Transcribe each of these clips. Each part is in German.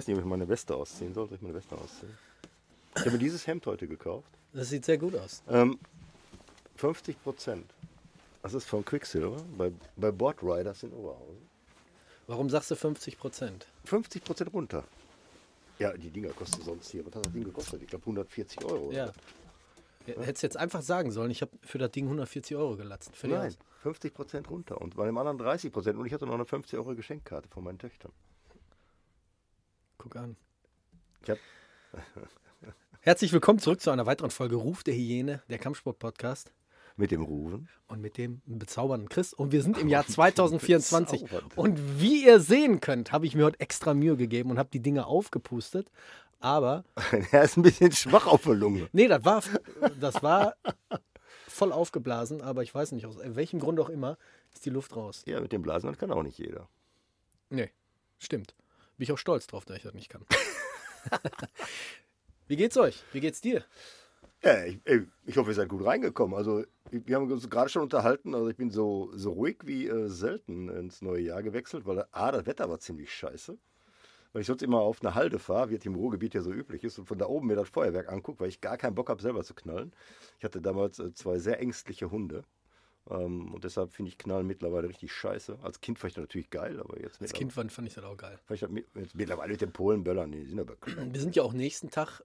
Weiß nicht, ob ich meine Weste ausziehen soll. Soll ich meine Weste ausziehen? Ich habe mir dieses Hemd heute gekauft. Das sieht sehr gut aus. Ähm, 50 Prozent. Das ist von Quicksilver bei, bei Board Riders in Oberhausen. Warum sagst du 50 Prozent? 50 Prozent runter. Ja, die Dinger kosten sonst hier. Was hat das Ding gekostet? Ich glaube 140 Euro. Ja. Hättest jetzt einfach sagen sollen, ich habe für das Ding 140 Euro gelatzt. Nein, aus. 50 Prozent runter. Und bei dem anderen 30 Prozent. Und ich hatte noch eine 50 Euro Geschenkkarte von meinen Töchtern. Guck an. Ich habe Herzlich willkommen zurück zu einer weiteren Folge Ruf der Hyäne, der Kampfsport-Podcast. mit dem Ruven. Und mit dem bezaubernden Chris. Und wir sind im Jahr 2024. Bezaubernd. Und wie ihr sehen könnt, habe ich mir heute extra Mühe gegeben und habe die Dinge aufgepustet. Aber, er ist ein bisschen schwach auf der Lunge. nee, das war, das war voll aufgeblasen. Aber ich weiß nicht, aus welchem Grund auch immer, ist die Luft raus. Ja, mit dem Blasen kann auch nicht jeder. Nee, stimmt. Bin ich auch stolz drauf, dass ich das nicht kann. wie geht's euch? Wie geht's dir? Ja, ich, ich hoffe, ihr seid gut reingekommen. Also, wir haben uns gerade schon unterhalten. Also, ich bin so, so ruhig wie äh, selten ins neue Jahr gewechselt, weil A, das Wetter war ziemlich scheiße. Weil ich sonst immer auf eine Halde fahre, wie es im Ruhrgebiet ja so üblich ist, und von da oben mir das Feuerwerk angucke, weil ich gar keinen Bock habe, selber zu knallen. Ich hatte damals äh, zwei sehr ängstliche Hunde. Ähm, und deshalb finde ich Knallen mittlerweile richtig scheiße. Als Kind fand ich das natürlich geil, aber jetzt Als Kind fand, fand ich das auch geil. Fand ich das mit, jetzt mittlerweile mit den Polenböllern, die sind aber bekloppt. Wir sind ja auch nächsten Tag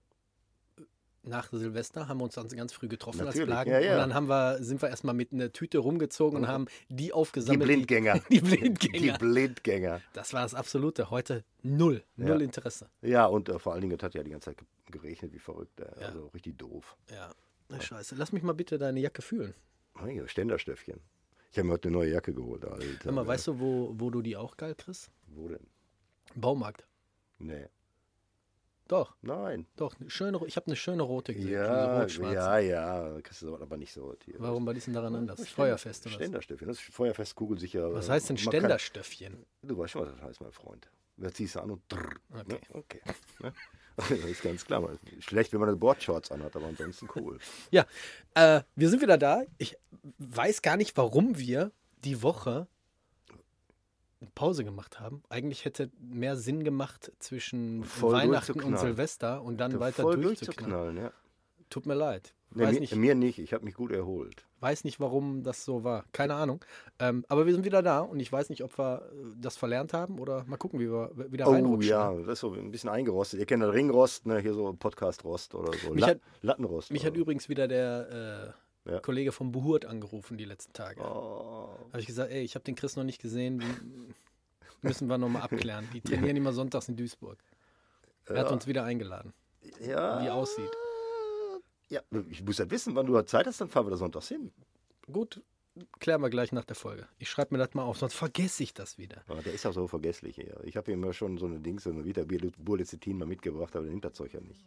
nach Silvester, haben wir uns dann ganz früh getroffen Natürlich, als Plagen. ja, ja. Und dann haben wir, sind wir erstmal mit einer Tüte rumgezogen und haben die Die aufgesammelt. Blindgänger. Die, Blindgänger. Die Blindgänger. das war das Absolute. Heute null. Null Ja. Interesse. Ja, und äh, vor allen Dingen, es hat ja die ganze Zeit ge- geregnet, wie verrückt. Äh. Also richtig doof. Ja. Na, scheiße. Lass mich mal bitte deine Jacke fühlen. Ständerstöffchen. Ich habe mir heute eine neue Jacke geholt. Alter. Mal, weißt du, wo, wo du die auch geil kriegst? Wo denn? Baumarkt. Nee. Doch, Nein. doch. eine Schöne, ich habe eine schöne rote gesehen. Ja, rot-schwarze. ja, ja. Kriegst du aber nicht so. Hier. Warum war dies denn daran anders? Ständer- Feuerfest oder was? Ständerstöffchen. Das ist Feuerfest, kugelsicher. Was heißt denn man kann- Ständerstöffchen? Du weißt schon, was das heißt, mein Freund. Da ziehst du an und drrr, Okay. Ne? okay. Das ist ganz klar. Schlecht, wenn man eine Boardshorts anhat, aber ansonsten cool. Ja, äh, wir sind wieder da. Ich weiß gar nicht, warum wir die Woche eine Pause gemacht haben. Eigentlich hätte mehr Sinn gemacht zwischen Voll Weihnachten und. Silvester und dann weiter Voll durchzuknallen. durchzuknallen, ja. Tut mir leid. Nee, mir, nicht, mir nicht, ich habe mich gut erholt. Weiß nicht, warum das so war. Keine Ahnung. Ähm, aber wir sind wieder da und ich weiß nicht, ob wir äh, das verlernt haben oder mal gucken, wie wir wieder Oh reinrutschen. ja, das ist so ein bisschen eingerostet. Ihr kennt das Ringrost, ne? hier so Podcast-Rost oder so. Mich La hat- Lattenrost. Mich hat übrigens wieder der äh, Ja. Kollege vom Buhurt angerufen die letzten Tage. oh. Habe ich gesagt, ey, ich habe den Chris noch nicht gesehen. Müssen wir nochmal abklären. Die trainieren immer sonntags in Duisburg. Er hat Ja. uns wieder eingeladen. ja. wie aussieht. Ja, ich muss ja wissen, wann du da Zeit hast, dann fahren wir da sonntags hin. Gut, klären wir gleich nach der Folge. Ich schreibe mir das mal auf, sonst vergesse ich das wieder. Ja, der ist auch so vergesslich hier. Ich habe ihm immer schon so eine Dings, so eine Vita Burlezitin mal mitgebracht, aber der nimmt das Zeug ja nicht.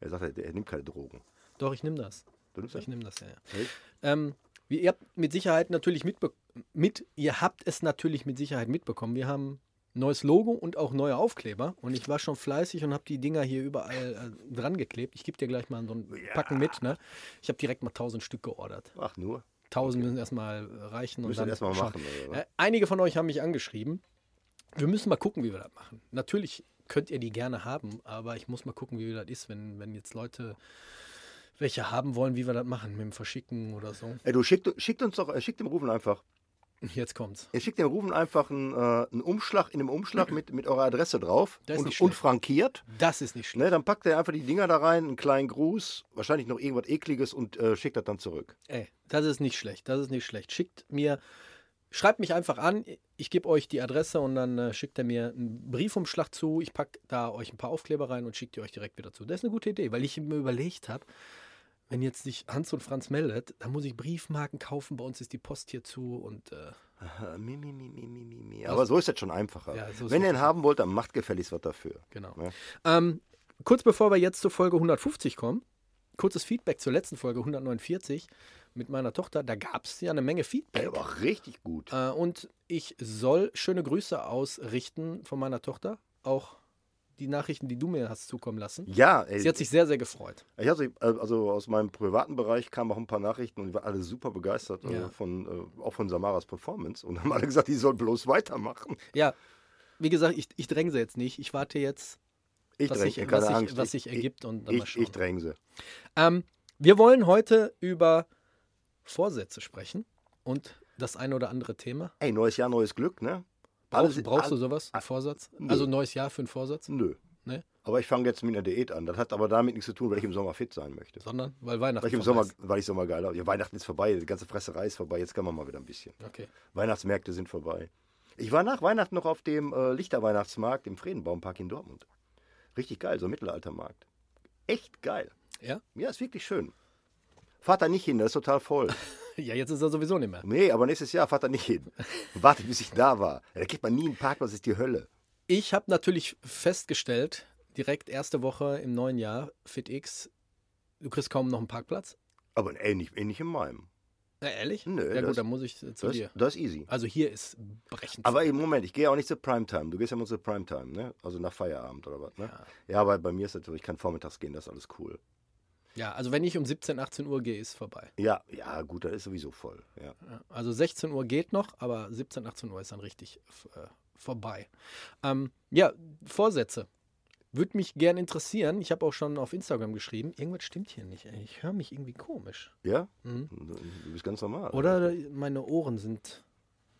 Er sagt, er, nimmt keine Drogen. Doch, ich nehme das. Du nimmst Ich nehme das, ja. ja. Echt? Ähm, ihr habt mit Sicherheit natürlich mitbe mit, ihr habt es natürlich mit Sicherheit mitbekommen. Wir haben neues Logo und auch neue Aufkleber. Und ich war schon fleißig und habe die Dinger hier überall äh, dran geklebt. Ich gebe dir gleich mal so ein Packen mit. Ne? Ich habe direkt mal 1000 Stück geordert. Ach, nur. 1000 müssen erstmal reichen. Und Müssen dann erstmal schauen. machen. Äh, einige von euch haben mich angeschrieben. Wir müssen mal gucken, wie wir das machen. Natürlich könnt ihr die gerne haben, aber ich muss mal gucken, wie das ist, wenn, wenn jetzt Leute welche haben wollen, wie wir das machen, mit dem Verschicken oder so. Ey, du schickt, schickt uns doch, äh, schickt dem Rufen einfach. Jetzt kommt's. Ihr schickt dem Rufen einfach einen, äh, einen Umschlag in dem Umschlag mit, mit eurer Adresse drauf Das ist und, nicht und frankiert. Das ist nicht schlecht. Ne, dann packt er einfach die Dinger da rein, einen kleinen Gruß, wahrscheinlich noch irgendwas Ekliges und äh, schickt das dann zurück. Ey, das ist nicht schlecht. Das ist nicht schlecht. Schickt mir, schreibt mich einfach an. Ich gebe euch die Adresse und dann äh, schickt er mir einen Briefumschlag zu. Ich packe da euch ein paar Aufkleber rein und schickt die euch direkt wieder zu. Das ist eine gute Idee, weil ich mir überlegt habe, wenn jetzt sich Hans und Franz meldet, dann muss ich Briefmarken kaufen. Bei uns ist die Post hier zu und äh, Aha, mi, mi, mi, mi, mi, mi, mi. Aber so ist das schon einfacher. Ja, so Wenn ihr ihn haben wollt, dann macht gefälligst was dafür. genau. Ja. Ähm, kurz bevor wir jetzt zur Folge 150 kommen, kurzes Feedback zur letzten Folge 149 mit meiner Tochter. Da gab es ja eine Menge Feedback. Der war richtig gut. Äh, und ich soll schöne Grüße ausrichten von meiner Tochter. Auch die Nachrichten, die du mir hast zukommen lassen. Ja, ey, Sie hat sich sehr, sehr gefreut. ich hatte, also aus meinem privaten Bereich kamen auch ein paar Nachrichten und die waren alle super begeistert, Ja. äh, von, äh, auch von Samaras Performance. Und haben alle gesagt, die soll bloß weitermachen. Ja, wie gesagt, ich, ich dränge sie jetzt nicht. Ich warte jetzt, Ich was, dränge, sich, keine was, sich, Angst. was ich, sich ergibt und dann mal Ich, schauen. ich dränge sie. Ähm, wir wollen heute über Vorsätze sprechen und das eine oder andere Thema. Ey, neues Jahr, neues Glück, ne? Brauchst, Alles- brauchst du sowas? Einen Vorsatz? nö. Also neues Jahr für einen Vorsatz? Nö. Ne? Aber ich fange jetzt mit einer Diät an. Das hat aber damit nichts zu tun, weil ich im Sommer fit sein möchte. Sondern weil Weihnachten Weil ich im vorbei Sommer, weil ich Sommer geil habe. Ja, Weihnachten ist vorbei, die ganze Fresserei ist vorbei, jetzt kann man mal wieder ein bisschen. ist. Okay. Weihnachtsmärkte sind vorbei. Ich war nach Weihnachten noch auf dem äh, Lichterweihnachtsmarkt im Friedenbaumpark in Dortmund. Richtig geil, so ein Mittelaltermarkt. Echt geil. Ja? Ja, ist wirklich schön. Fahrt da nicht hin, das ist total voll. Ja, jetzt ist er sowieso nicht mehr. Nee, aber nächstes Jahr fahrt da nicht hin. Wartet, bis ich da war. Ja, da kriegt man nie einen Parkplatz, das ist die Hölle. Ich habe natürlich festgestellt, direkt erste Woche im neuen Jahr, FitX, du kriegst kaum noch einen Parkplatz. Aber nicht, ey, nicht in meinem. Na, ehrlich? Nö, ja das- gut, dann muss ich äh, zu Das, dir. das ist easy. Also hier ist brechend. Aber im Moment, ich gehe auch nicht zur Primetime. Du gehst ja immer zur Primetime, ne? Also nach Feierabend oder was, ne? Ja, aber bei mir ist so, ich kann vormittags gehen, das ist alles cool. Ja, also wenn ich um 17, 18 Uhr gehe, ist vorbei. Ja, ja, gut, das ist sowieso voll. Ja. Also 16 Uhr geht noch, aber 17, 18 Uhr ist dann richtig äh, vorbei. Ähm, ja, Vorsätze. Würde mich gern interessieren. Ich habe auch schon auf Instagram geschrieben. Irgendwas stimmt hier nicht. Ey. Ich höre mich irgendwie komisch. Ja? Mhm. Du bist ganz normal. Oder meine Ohren sind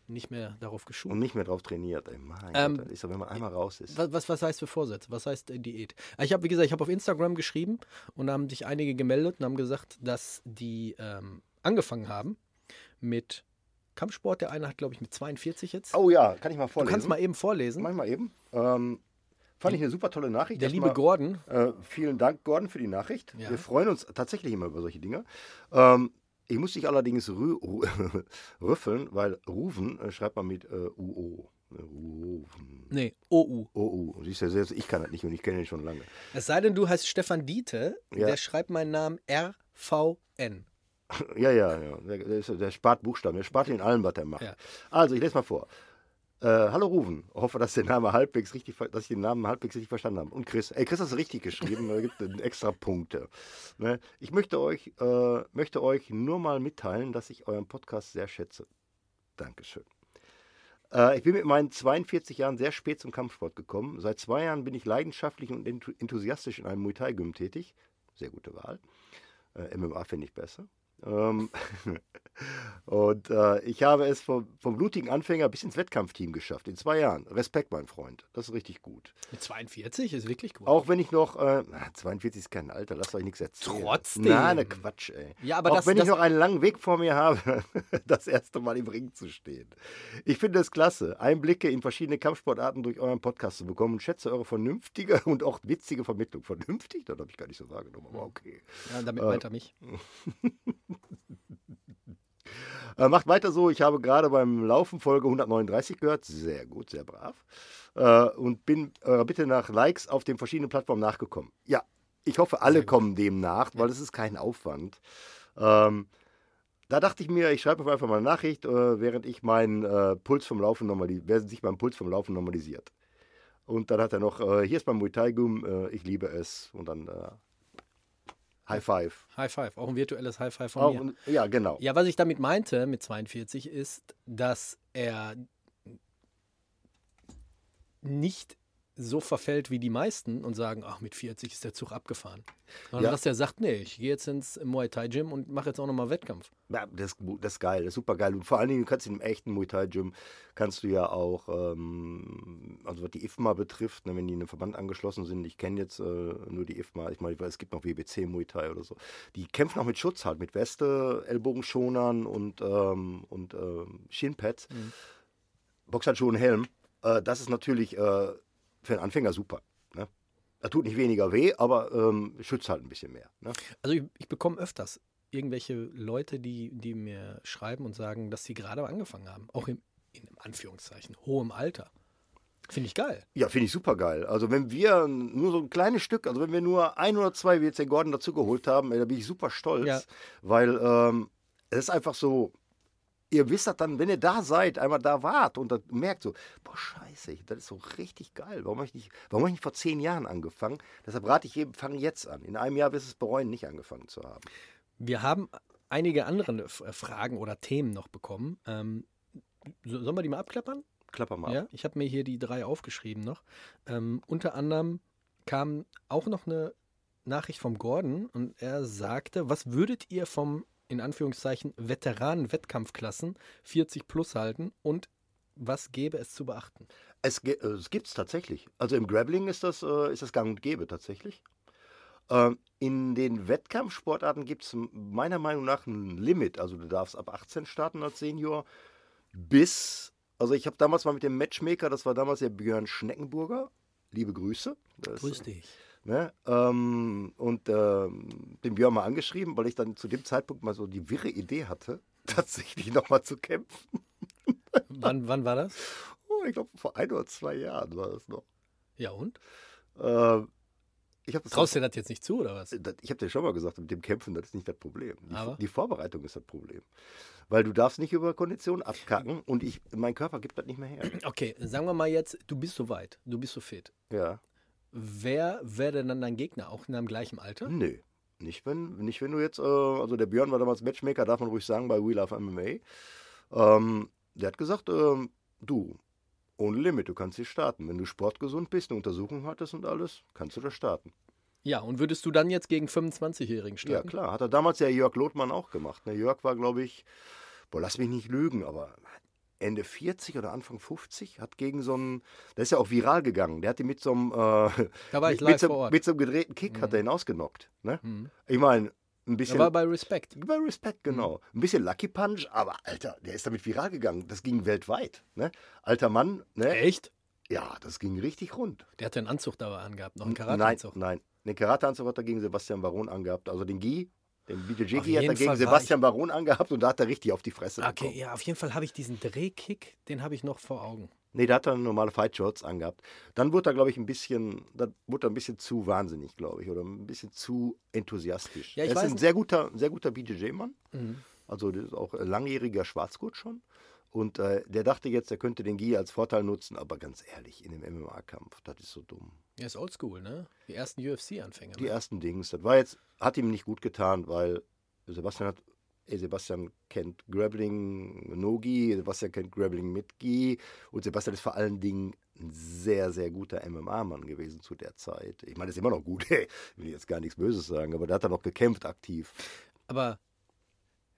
nicht mehr darauf geschult. Und nicht mehr drauf trainiert, ey. Mein Ähm, Gott, ist doch, wenn man einmal raus ist. Was, was, was heißt für Vorsätze? Was heißt äh, Diät? Äh, Ich habe, wie gesagt, ich habe auf Instagram geschrieben und da haben sich einige gemeldet und haben gesagt, dass die ähm, angefangen haben mit Kampfsport. Der eine hat, glaube ich, mit 42 jetzt. Oh ja, kann ich mal du vorlesen? kannst mal eben vorlesen. Mach ich mal eben. Ähm, fand ich eine super tolle Nachricht. Der liebe Gordon. Äh, vielen Dank, Gordon, für die Nachricht. Ja. Wir freuen uns tatsächlich immer über solche Dinge. Ähm, ich muss dich allerdings rü rüffeln, weil Rufen äh, schreibt man mit äh, UO. Rufen. Nee, OU. OU. Siehst du, selbst ich kann das nicht und ich kenne ihn schon lange. Es sei denn, du heißt Stefan Diete, Ja. der schreibt meinen Namen RVN. Ja, ja, ja. Der, der, der spart Buchstaben. Der spart in allem, was er macht. Ja. Also, ich lese mal vor. Äh, hallo Rufen, hoffe, dass, der Name halbwegs richtig, dass ich den Namen halbwegs richtig verstanden habe. Und Chris, ey, Chris hast du richtig geschrieben, da gibt es extra Punkte. Ne? Ich möchte euch, äh, möchte euch nur mal mitteilen, dass ich euren Podcast sehr schätze. Dankeschön. Äh, ich bin mit meinen 42 Jahren sehr spät zum Kampfsport gekommen. Seit zwei Jahren bin ich leidenschaftlich und enthu- enthusiastisch in einem Muay Thai Gym tätig. Sehr gute Wahl. Äh, MMA finde ich besser. Ähm, und äh, ich habe es vom, vom, blutigen Anfänger bis ins Wettkampfteam geschafft, in zwei Jahren. Respekt, mein Freund. Das ist richtig gut. Mit 42 ist wirklich gut. Auch wenn ich noch, äh, 42 ist kein Alter, lass euch nichts erzählen. Trotzdem. Na, ne Quatsch, ey. Ja, aber Auch das, wenn das, ich noch einen langen Weg vor mir habe, das erste Mal im Ring zu stehen. Ich finde es klasse, Einblicke in verschiedene Kampfsportarten durch euren Podcast zu bekommen und schätze eure vernünftige und auch witzige Vermittlung. Vernünftig? Das habe ich gar nicht so wahrgenommen, aber okay. Ja, damit meint er mich. Äh, macht weiter so. Ich habe gerade beim Laufen Folge 139 gehört. Sehr gut, sehr brav. Äh, und bin äh, bitte nach Likes auf den verschiedenen Plattformen nachgekommen. Ja, ich hoffe, alle kommen dem nach, weil es ist kein Aufwand. Ähm, da dachte ich mir, ich schreibe einfach mal eine Nachricht, äh, während ich meinen äh, Puls vom Laufen normalisiert, während sich mein Puls vom Laufen normalisiert. Und dann hat er noch, äh, hier ist mein Muay Thai Gum, ich liebe es. Und dann High Five. High Five, auch ein virtuelles High Five von Auch, mir. ja, genau. Ja, was ich damit meinte mit 42 ist, dass er nicht so verfällt wie die meisten und sagen, ach, mit 40 ist der Zug abgefahren. Sondern Ja. dass der sagt, nee, ich gehe jetzt ins Muay Thai Gym und mache jetzt auch nochmal Wettkampf. Ja, das, das ist geil, das ist super geil. Und vor allen Dingen, du kannst in einem echten Muay Thai Gym, kannst du ja auch, ähm, also was die IFMA betrifft, ne, wenn die in einem Verband angeschlossen sind, ich kenne jetzt äh, nur die IFMA, ich meine, es gibt noch WBC Muay Thai oder so, die kämpfen auch mit Schutz halt, mit Weste, Ellbogenschonern und, ähm, und ähm, Shinpads, Boxhandschuhe und Helm. Äh, das ist natürlich äh, für einen Anfänger super. Ne? Er tut nicht weniger weh, aber ähm, schützt halt ein bisschen mehr. Ne? Also ich, ich bekomme öfters irgendwelche Leute, die, die mir schreiben und sagen, dass sie gerade angefangen haben. Auch im, in Anführungszeichen, hohem Alter. Finde ich geil. Ja, finde ich super geil. Also wenn wir nur so ein kleines Stück, also wenn wir nur ein oder zwei, wie jetzt den Gordon dazu geholt haben, da bin ich super stolz, Ja. weil ähm, es ist einfach so, ihr wisst das dann, wenn ihr da seid, einmal da wart und dann merkt so, boah, scheiße, das ist so richtig geil. Warum habe ich nicht, warum habe ich nicht vor zehn Jahren angefangen? Deshalb rate ich jedem, fang jetzt an. In einem Jahr wirst du es bereuen, nicht angefangen zu haben. Wir haben einige andere äh, Fragen oder Themen noch bekommen. Ähm, so- sollen wir die mal abklappern? Klapper mal. Ja, ich habe mir hier die drei aufgeschrieben noch. Ähm, unter anderem kam auch noch eine Nachricht vom Gordon und er sagte, was würdet ihr vom, in Anführungszeichen, Veteranen-Wettkampfklassen 40 plus halten und was gäbe es zu beachten? Es, äh, es gibt es tatsächlich. Also im Grappling ist das, äh, ist das gang und gäbe tatsächlich. Ähm, in den Wettkampfsportarten gibt es meiner Meinung nach ein Limit. Also du darfst ab 18 starten als Senior bis, also ich habe damals mal mit dem Matchmaker, das war damals der Björn Schneckenburger, liebe Grüße. Das, dich. Ne? Ähm, und ähm, den Björn mal angeschrieben, weil ich dann zu dem Zeitpunkt mal so die wirre Idee hatte, tatsächlich nochmal zu kämpfen. Wann, wann war das? Oh, ich glaube, vor ein oder zwei Jahren war das noch. Ja und? Ähm, ich habe Traust du dir das jetzt nicht zu oder was? das, ich habe dir schon mal gesagt, mit dem Kämpfen, das ist nicht das Problem. Die, Aber? die Vorbereitung ist das Problem. Weil du darfst nicht über Kondition abkacken und ich, mein Körper gibt das nicht mehr her. Okay, sagen wir mal jetzt, du bist so weit, du bist so fit. Ja. Wer wäre denn dann dein Gegner, auch in deinem gleichen Alter? Nö. Nicht wenn, nicht wenn du jetzt, äh, also der Björn war damals Matchmaker, darf man ruhig sagen, bei We Love MMA. Ähm, der hat gesagt, ähm, du, ohne Limit, du kannst hier starten. Wenn du sportgesund bist, eine Untersuchung hattest und alles, kannst du da starten. Ja, und würdest du dann jetzt gegen 25-Jährigen Ja, starten? klar. Hat er damals ja Jörg Lothmann auch gemacht. Ne? Jörg war, glaube ich, boah, lass mich nicht lügen, aber Ende 40 oder Anfang 50 hat gegen so einen, der ist ja auch viral gegangen. Der hat ihn mit so einem, äh, mit, so, mit so einem gedrehten Kick hat er ihn ausgenockt. Ne? Mhm. Ich meine, ein bisschen. war bei Respect. bei Respect, genau. Ein bisschen Lucky Punch, aber Alter, der ist damit viral gegangen. Das ging weltweit. Ne? Alter Mann, ne? Echt? Ja, das ging richtig rund. Der hat ja einen Anzug da angehabt, noch einen Nein, Karateanzug. nein. Den Karateanzug hat er gegen Sebastian Baron angehabt. Also den Gi, Gi hat jeden gegen Fall Sebastian Baron angehabt und da hat er richtig auf die Fresse Okay, bekommen. ja, auf jeden Fall habe ich diesen Drehkick, den habe ich noch vor Augen. Nee, da hat er normale Fight Shorts angehabt. Dann wurde er, glaube ich, ein bisschen, dann wurde er ein bisschen zu wahnsinnig, glaube ich, oder ein bisschen zu enthusiastisch. Ja, ich er ist weiß ein nicht. sehr guter, sehr guter BJJ-Mann. Mhm. Also der ist auch ein langjähriger Schwarzgurt schon. Und äh, der dachte jetzt, er könnte den Gi als Vorteil nutzen, aber ganz ehrlich, in dem MMA-Kampf, das ist so dumm. Er ist oldschool, ne? Die ersten UFC-Anfänger. Die Ne? ersten Dings, das war jetzt, hat ihm nicht gut getan, weil Sebastian hat ey, Sebastian kennt Grappling Nogi, Sebastian kennt Grappling mit Gi und Sebastian ist vor allen Dingen ein sehr, sehr guter MMA-Mann gewesen zu der Zeit. Ich meine, ist immer noch gut, ey, will ich jetzt gar nichts Böses sagen, aber der hat dann noch gekämpft aktiv. Aber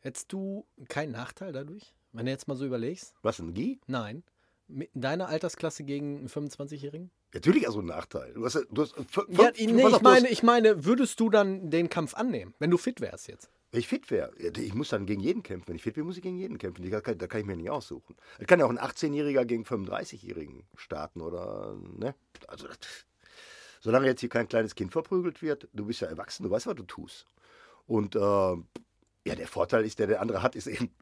hättest du keinen Nachteil dadurch, wenn du jetzt mal so überlegst? Was, ein Gi? Nein. Mit deiner Altersklasse gegen einen 25-Jährigen? Natürlich also ein Nachteil. Du hast, du hast, fünf- Ja, nee, ich hast- meine, ich meine, würdest du dann den Kampf annehmen, wenn du fit wärst jetzt? Wenn ich fit wäre, ich muss dann gegen jeden kämpfen. Wenn ich fit bin, muss ich gegen jeden kämpfen. Da kann, da kann ich mir nicht aussuchen. Es kann ja auch ein 18-Jähriger gegen 35-Jährigen starten oder, ne? Also, das, solange jetzt hier kein kleines Kind verprügelt wird, du bist ja erwachsen, du weißt, was du tust. Und, äh, ja, der Vorteil ist, der der andere hat, ist eben,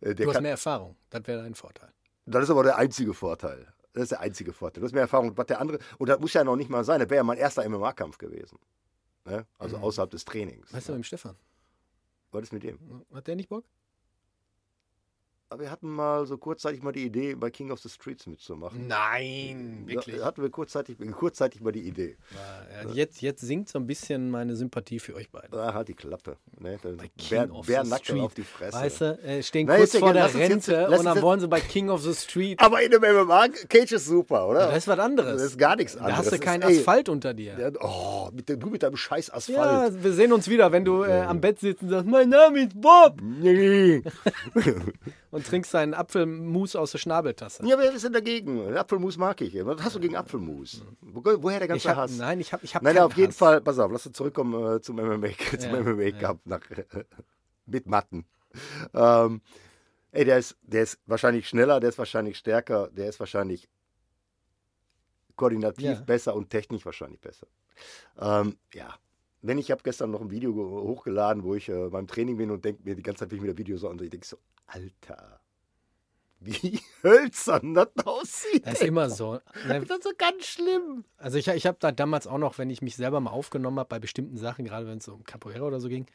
äh, der Du hast kann, mehr Erfahrung. Das wäre dein Vorteil. das ist aber der einzige Vorteil. Das ist der einzige Vorteil. Du hast mehr Erfahrung, was der andere, und das muss ja noch nicht mal sein, das wäre ja mein erster MMA-Kampf gewesen. Ne? Also außerhalb des Trainings. Weißt du, mit dem Stefan? Was ist mit dem? Hat der nicht Bock? Aber wir hatten mal so kurzzeitig mal die Idee, bei King of the Streets mitzumachen. Nein, wirklich. Da hatten wir kurzzeitig, kurzzeitig mal die Idee. Ja, jetzt, jetzt sinkt so ein bisschen meine Sympathie für euch beide. Da halt die Klappe. Ne? Dann Bei King Bär, of Bär the Street. auf die Fresse. Weißt du, äh, stehen Na, kurz vor der jetzt- Rente lass und dann jetzt- wollen sie bei King of the Street. Aber in dem MMA, Cage ist super, oder? das ist was anderes. Das ist gar nichts Da anderes. hast du keinen ist, ey, Asphalt unter dir. Ja, oh, mit du mit deinem scheiß Asphalt. Ja, wir sehen uns wieder, wenn du äh, am Bett sitzt und sagst, mein Name ist Bob Nee. und trinkst deinen Apfelmus aus der Schnabeltasse. ja, wer ist denn dagegen? Apfelmus mag ich. Was hast du gegen Apfelmus? Wo, woher der ganze hab, Hass? nein, ich habe ich hab Nein, auf jeden Hass. Fall, pass auf, lass uns zurückkommen äh, zum MMA, zum Ja, MMA Cup nach, mit Matten. Ähm, ey, der ist, der ist wahrscheinlich schneller, der ist wahrscheinlich stärker, der ist wahrscheinlich koordinativ Ja. besser und technisch wahrscheinlich besser. Ähm, ja, wenn ich habe gestern noch ein Video ge- hochgeladen, wo ich äh, beim Training bin und denke mir die ganze Zeit, wenn ich mir das Video so an, ich denke so, Alter, wie hölzern das aussieht. Das ist immer so. Ne, Das ist so ganz schlimm. Also ich, ich habe da damals auch noch, wenn ich mich selber mal aufgenommen habe bei bestimmten Sachen, gerade wenn es um Capoeira oder so ging,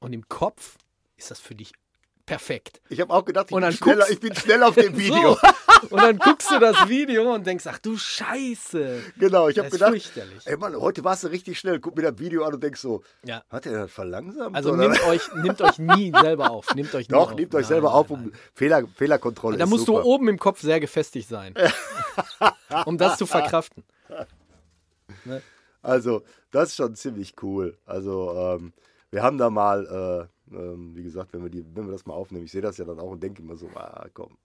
und im Kopf ist das für dich perfekt. Ich habe auch gedacht, ich, bin schneller, ich bin schnell auf dem Video. So. Und dann guckst du das Video und denkst, ach du Scheiße. Genau, ich habe gedacht, fürchterlich. ey Mann, heute warst du richtig schnell. Guck mir das Video an und denkst so, Ja. hat er das verlangsamt? Also oder? nehmt euch, nehmt euch nie selber auf. Nehmt euch nie Doch, auf. nehmt euch Nein, selber nein, auf, nein. um Fehler, Fehlerkontrolle. Da musst super. du oben im Kopf sehr gefestigt sein. um das zu verkraften. Also, das ist schon ziemlich cool. Also, ähm, wir haben da mal, äh, ähm, wie gesagt, wenn wir, die, wenn wir das mal aufnehmen, ich sehe das ja dann auch und denke immer so, ah, komm.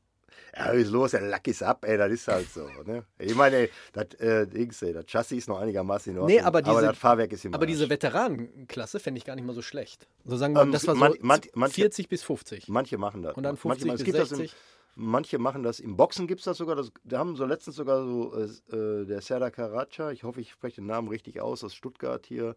Ja, ist los? Der Lack ist ab, ey, das ist halt so. Ne? Ich meine, ey, das, äh, Dings, ey, das Chassis ist noch einigermaßen in Ordnung. Nee, aber diese- das Fahrwerk ist im Aber diese Veteranenklasse fände ich gar nicht mal so schlecht. So sagen wir, Ähm, das war so man- man- manche- 40 bis 50. Manche machen das. Und dann Manche 50 machen- es bis gibt das im- 60. Manche machen das, im Boxen gibt es das sogar, das, da haben so letztens sogar so, äh, äh, der Serdar Karaca, ich hoffe, ich spreche den Namen richtig aus, aus Stuttgart hier,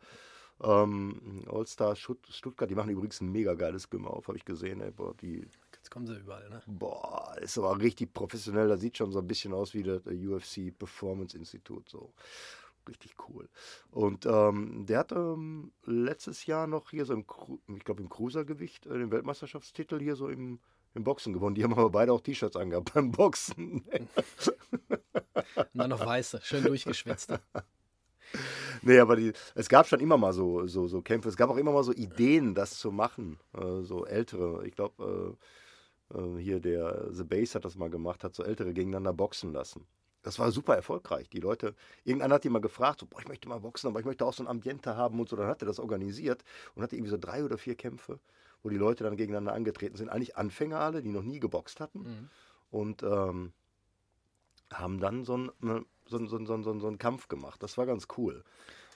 ähm, All-Star Stutt- Stuttgart, die machen übrigens ein mega geiles Gym auf, habe ich gesehen, ey, boah, die, Jetzt kommen sie überall, ne? boah, ist aber richtig professionell, das sieht schon so ein bisschen aus wie das äh, UFC Performance Institute, so. Richtig cool. Und ähm, der hat ähm, letztes Jahr noch hier so im, ich glaube im Cruisergewicht äh, den Weltmeisterschaftstitel hier so im, im Boxen gewonnen. Die haben aber beide auch T-Shirts angehabt beim Boxen. Und dann noch weiße, schön durchgeschwitzt. nee, aber die, es gab schon immer mal so, so, so Kämpfe. Es gab auch immer mal so Ideen, das zu machen. Äh, so ältere. Ich glaube, äh, äh, hier der The Base hat das mal gemacht, hat so ältere gegeneinander boxen lassen. Das war super erfolgreich. Die Leute, irgendeiner hat die mal gefragt, so, boah, ich möchte mal boxen, aber ich möchte auch so ein Ambiente haben und so. Dann hat er das organisiert und hatte irgendwie so drei oder vier Kämpfe, wo die Leute dann gegeneinander angetreten sind. Eigentlich Anfänger alle, die noch nie geboxt hatten. Mhm. und ähm, haben dann so einen ne, so ein, so ein, so ein, so ein, so einen Kampf gemacht. Das war ganz cool.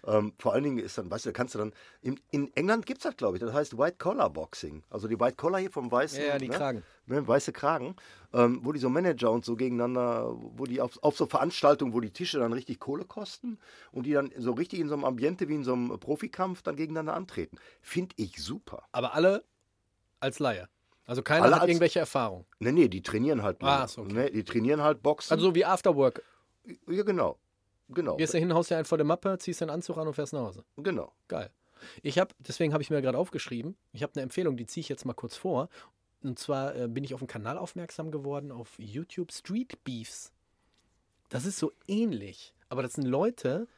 Ähm, vor allen Dingen ist dann, weißt du, da kannst du dann, in, in England gibt es das, glaube ich, das heißt White Collar Boxing. Also die White Collar hier vom weißen, Ja, ja, die ne? Kragen. Ne, weiße Kragen, ähm, wo die so Manager und so gegeneinander, wo die auf, auf so Veranstaltungen, wo die Tische dann richtig Kohle kosten und die dann so richtig in so einem Ambiente wie in so einem Profikampf dann gegeneinander antreten. Finde ich super. Aber alle als Laie. Also keiner Alle hat als- irgendwelche Erfahrung. Nee, nee, die trainieren halt. Ah, okay. ne, die trainieren halt Boxen. Also so wie Afterwork. ja, genau. Genau. Gehst du hin, haust dir einen vor der Mappe, ziehst den Anzug an und fährst nach Hause. Genau. Geil. Ich habe, deswegen habe ich mir gerade aufgeschrieben, ich habe eine Empfehlung, die ziehe ich jetzt mal kurz vor. Und zwar äh, bin ich auf einen Kanal aufmerksam geworden auf YouTube Street Beefs. Das ist so ähnlich, aber das sind Leute,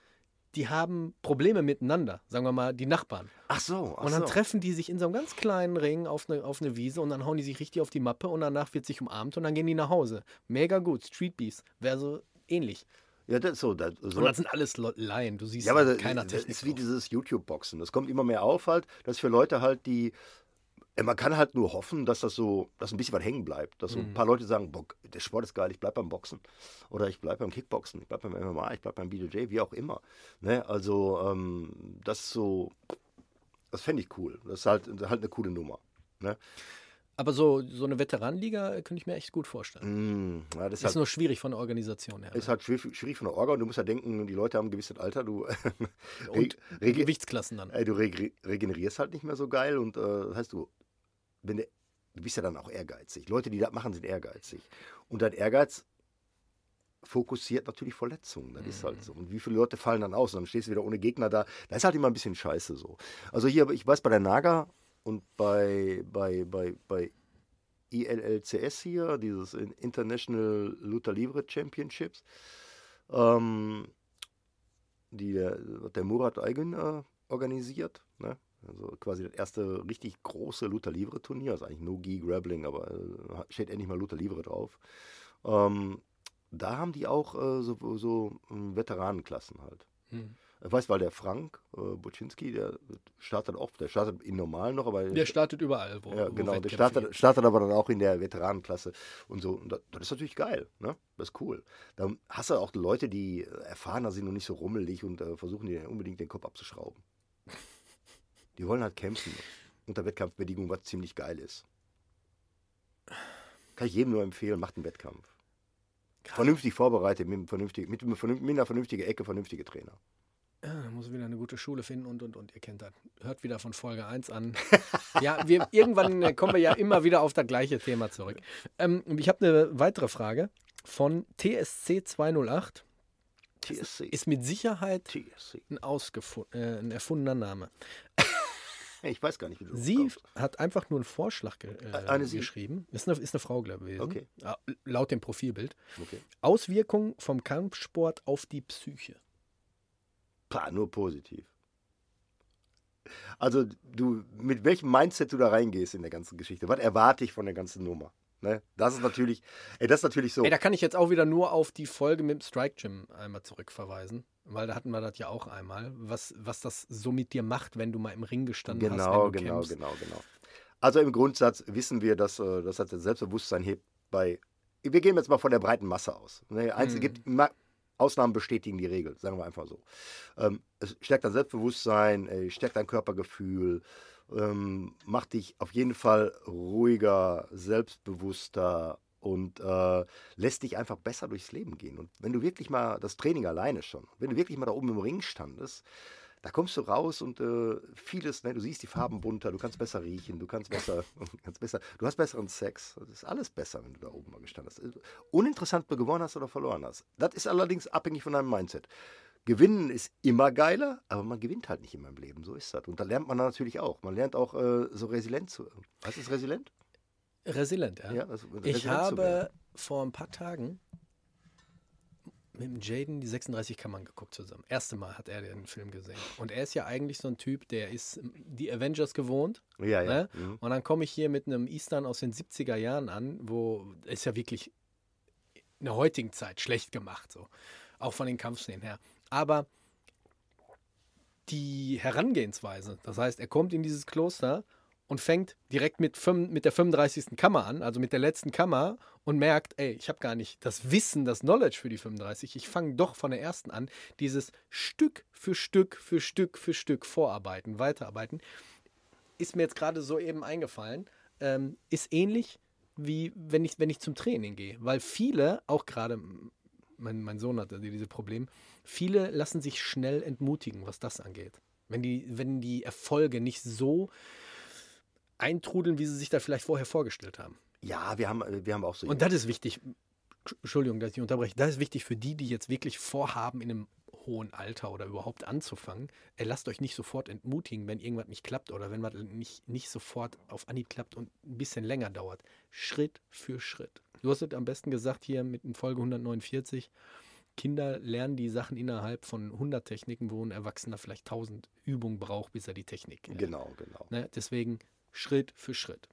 die haben Probleme miteinander, sagen wir mal, die Nachbarn. Ach so, ach Und dann so. treffen die sich in so einem ganz kleinen Ring auf eine, auf eine Wiese und dann hauen die sich richtig auf die Mappe und danach wird sich umarmt und dann gehen die nach Hause. Mega gut. Street Beefs wäre so ähnlich. Ja, das so. Das, so Und das sind alles Le- Laien. Du siehst ja, aber da das, keiner das Technik. ist wie drauf. dieses YouTube-Boxen. Das kommt immer mehr auf halt. Das ist für Leute halt, die. Ja, Man kann halt nur hoffen, dass das so, dass ein bisschen was hängen bleibt. Dass so Mhm. ein paar Leute sagen, Bock, der Sport ist geil, ich bleib beim Boxen. Oder ich bleib beim Kickboxen, ich bleib beim MMA, ich bleib beim BJJ, wie auch immer. Ne? Also, ähm, das ist so, das fände ich cool. Das ist halt, halt eine coole Nummer. Ne? Aber so, so eine Veteranenliga könnte ich mir echt gut vorstellen. Mm, ja, das ist Ist halt, nur schwierig von der Organisation her. ist halt schwierig, von der Orga und du musst ja denken, die Leute haben ein gewisses Alter, du, Und Gewichtsklassen dann. Ey, du reg regenerierst halt nicht mehr so geil und äh, das heißt, du, wenn du, du bist ja dann auch ehrgeizig. Leute, die das machen, sind ehrgeizig. Und dein Ehrgeiz fokussiert natürlich Verletzungen. Das ist halt so. Und wie viele Leute fallen dann aus? Und dann stehst du wieder ohne Gegner da. Das ist halt immer ein bisschen scheiße so. Also hier, ich weiß bei der Naga und bei, bei, bei, bei ILLCS hier, dieses International Luta Libre Championships, ähm, die der, der Murat Aygun äh, organisiert. Ne? Also quasi das erste richtig große Luta Livre Turnier. ist eigentlich No Gi Grappling, aber äh, steht endlich mal Luta Livre drauf. Ähm, da haben die auch äh, so, so ähm, Veteranenklassen halt. Hm. Ich weiß, weil der Frank äh, Buczynski, der startet auch, der startet in normal noch, aber Der startet überall. Wo, ja, wo genau. Der startet, startet aber dann auch in der Veteranenklasse und so. Und das, das ist natürlich geil, ne? Das ist cool. Dann hast du auch Leute, die erfahrener sind und nicht so rummelig und äh, versuchen dir unbedingt den Kopf abzuschrauben. Die wollen halt kämpfen unter Wettkampfbedingungen, was ziemlich geil ist. Kann ich jedem nur empfehlen, macht einen Wettkampf. Vernünftig vorbereitet, mit, vernünftig, mit, mit einer vernünftigen Ecke, vernünftige Trainer. Ja, da muss wieder eine gute Schule finden und, und, und. Ihr kennt das. Hört wieder von Folge 1 an. ja, wir, irgendwann äh, kommen wir ja immer wieder auf das gleiche Thema zurück. Ähm, ich habe eine weitere Frage von TSC 208. TSC. Ist mit Sicherheit TSC. ein, äh, ein erfundener Name. Ich weiß gar nicht, wie du Sie kommst. hat einfach nur einen Vorschlag ge äh, Sie? geschrieben. Ist eine, ist eine Frau, glaube ich. Okay. Ja, laut dem Profilbild. Okay. Auswirkungen vom Kampfsport auf die Psyche. Pah, nur positiv. Also du, mit welchem Mindset du da reingehst in der ganzen Geschichte. Was erwarte ich von der ganzen Nummer? Ne? Das ist natürlich, ey, das ist natürlich so. Ey, da kann ich jetzt auch wieder nur auf die Folge mit dem Strike Gym einmal zurückverweisen, weil da hatten wir das ja auch einmal, was, was das so mit dir macht, wenn du mal im Ring gestanden hast. genau, wenn du genau, kämpfst. genau, genau. Also im Grundsatz wissen wir, dass äh, das hat das Selbstbewusstsein hebt bei. Wir gehen jetzt mal von der breiten Masse aus. Ne? Eins Mhm. gibt Ausnahmen bestätigen die Regel, sagen wir einfach so. Ähm, es stärkt dein Selbstbewusstsein, äh, stärkt dein Körpergefühl, ähm, macht dich auf jeden Fall ruhiger, selbstbewusster und äh, lässt dich einfach besser durchs Leben gehen. Und wenn du wirklich mal das Training alleine schon, wenn du wirklich mal da oben im Ring standest, da kommst du raus und äh, vieles, ne, du siehst die Farben bunter, du kannst besser riechen, du kannst besser, kannst besser, du hast besseren Sex. Das ist alles besser, wenn du da oben mal gestanden hast. Uninteressant, ob du gewonnen hast oder verloren hast. Das ist allerdings abhängig von deinem Mindset. Gewinnen ist immer geiler, aber man gewinnt halt nicht immer im Leben. So ist das. Und da lernt man natürlich auch. Man lernt auch äh, so resilient zu. Was ist resilient? Resilient, ja. Ja, also ich resilient zu habe vor ein paar Tagen mit dem Jaden die 36 Kammern geguckt zusammen. Erste Mal hat er den Film gesehen. Und er ist ja eigentlich so ein Typ, der ist die Avengers gewohnt. Ja, ja. Ne? Mhm. Und dann komme ich hier mit einem Eastern aus den 70er Jahren an, wo ist ja wirklich in der heutigen Zeit schlecht gemacht, so. Auch von den Kampfszenen her. Aber die Herangehensweise, das heißt, er kommt in dieses Kloster und fängt direkt mit, mit der 35. Kammer an, also mit der letzten Kammer und merkt, ey, ich habe gar nicht das Wissen, das Knowledge für die 35, ich fange doch von der ersten an, dieses Stück für Stück für Stück für Stück vorarbeiten, weiterarbeiten, ist mir jetzt gerade so eben eingefallen, ähm, ist ähnlich wie wenn ich, wenn ich zum Training gehe, weil viele, auch gerade mein, mein Sohn hatte dieses Problem, viele lassen sich schnell entmutigen, was das angeht. Wenn die, wenn die Erfolge nicht so eintrudeln, wie sie sich da vielleicht vorher vorgestellt haben. Ja, wir haben, wir haben auch so. Und das ist wichtig. Entschuldigung, dass ich unterbreche. Das ist wichtig für die, die jetzt wirklich vorhaben, in einem hohen Alter oder überhaupt anzufangen. Ey, lasst euch nicht sofort entmutigen, wenn irgendwas nicht klappt oder wenn was nicht, nicht sofort auf Anhieb klappt und ein bisschen länger dauert. Schritt für Schritt. Du hast es am besten gesagt hier mit in Folge 149. Kinder lernen die Sachen innerhalb von 100 Techniken, wo ein Erwachsener vielleicht 1000 Übungen braucht, bis er die Technik lernt. Genau, genau. Ne? Deswegen Schritt für Schritt.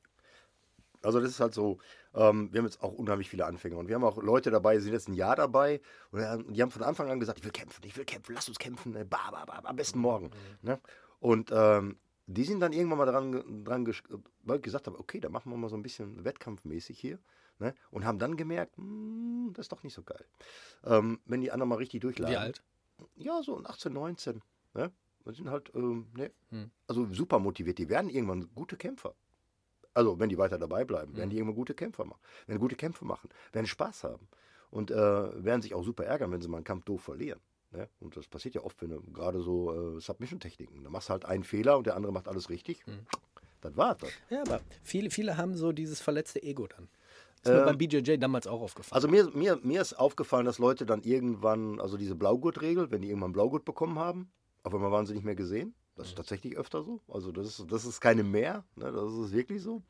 Also das ist halt so, ähm, wir haben jetzt auch unheimlich viele Anfänger und wir haben auch Leute dabei, die sind jetzt ein Jahr dabei und die haben von Anfang an gesagt, ich will kämpfen, ich will kämpfen, lass uns kämpfen, bah, bah, bah, am besten morgen. Ne? Und ähm, die sind dann irgendwann mal dran, dran weil ich gesagt habe, okay, dann machen wir mal so ein bisschen wettkampfmäßig hier. Ne? Und haben dann gemerkt, hm, das ist doch nicht so geil. Ähm, wenn die anderen mal richtig durchladen. Wie alt? Ja, so 18, 19. Ne? Die sind halt, ähm, ne? Hm. also super motiviert. Die werden irgendwann gute Kämpfer. Also, wenn die weiter dabei bleiben, werden Hm. die irgendwann gute Kämpfer machen. Werden gute Kämpfe machen, werden Spaß haben. Und äh, werden sich auch super ärgern, wenn sie mal einen Kampf doof verlieren. Ne? Und das passiert ja oft, wenn du gerade so äh, Submission-Techniken. Da machst du halt einen Fehler und der andere macht alles richtig. Hm. Das war's das. Ja, aber viele, viele haben so dieses verletzte Ego dann. Ist mir Ähm, beim BJJ damals auch aufgefallen. Also mir, mir, mir ist aufgefallen, dass Leute dann irgendwann, also diese Blaugurt-Regel, wenn die irgendwann Blaugurt bekommen haben, auf einmal waren sie nicht mehr gesehen. Das ist tatsächlich öfter so. Also das ist, das ist keine mehr, ne? das ist wirklich so.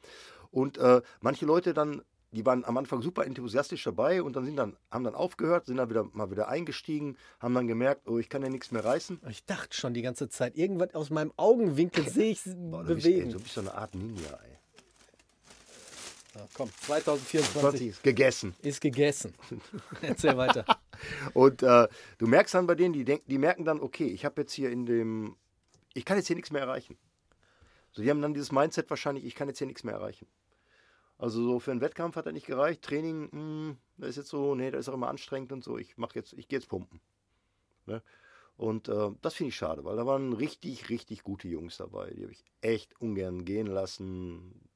Und äh, manche Leute dann, die waren am Anfang super enthusiastisch dabei und dann sind dann, haben dann aufgehört, sind dann wieder mal wieder eingestiegen, haben dann gemerkt, oh, ich kann ja nichts mehr reißen. ich dachte schon die ganze Zeit, irgendwas aus meinem Augenwinkel sehe ich bist, ey, bewegen. du bist so eine Art Ninja, ey. Ja, komm, 2024 20 ist gegessen. ist gegessen. Erzähl weiter. Und äh, du merkst dann bei denen, die, denk, die merken dann, okay, ich habe jetzt hier in dem, ich kann jetzt hier nichts mehr erreichen. So, die haben dann dieses Mindset wahrscheinlich, ich kann jetzt hier nichts mehr erreichen. Also so für einen Wettkampf hat er nicht gereicht. Training, mh, da ist jetzt so, nee, da ist auch immer anstrengend und so. Ich mache jetzt, ich gehe jetzt pumpen. Ne? Und äh, das finde ich schade, weil da waren richtig, richtig gute Jungs dabei. Die habe ich echt ungern gehen lassen.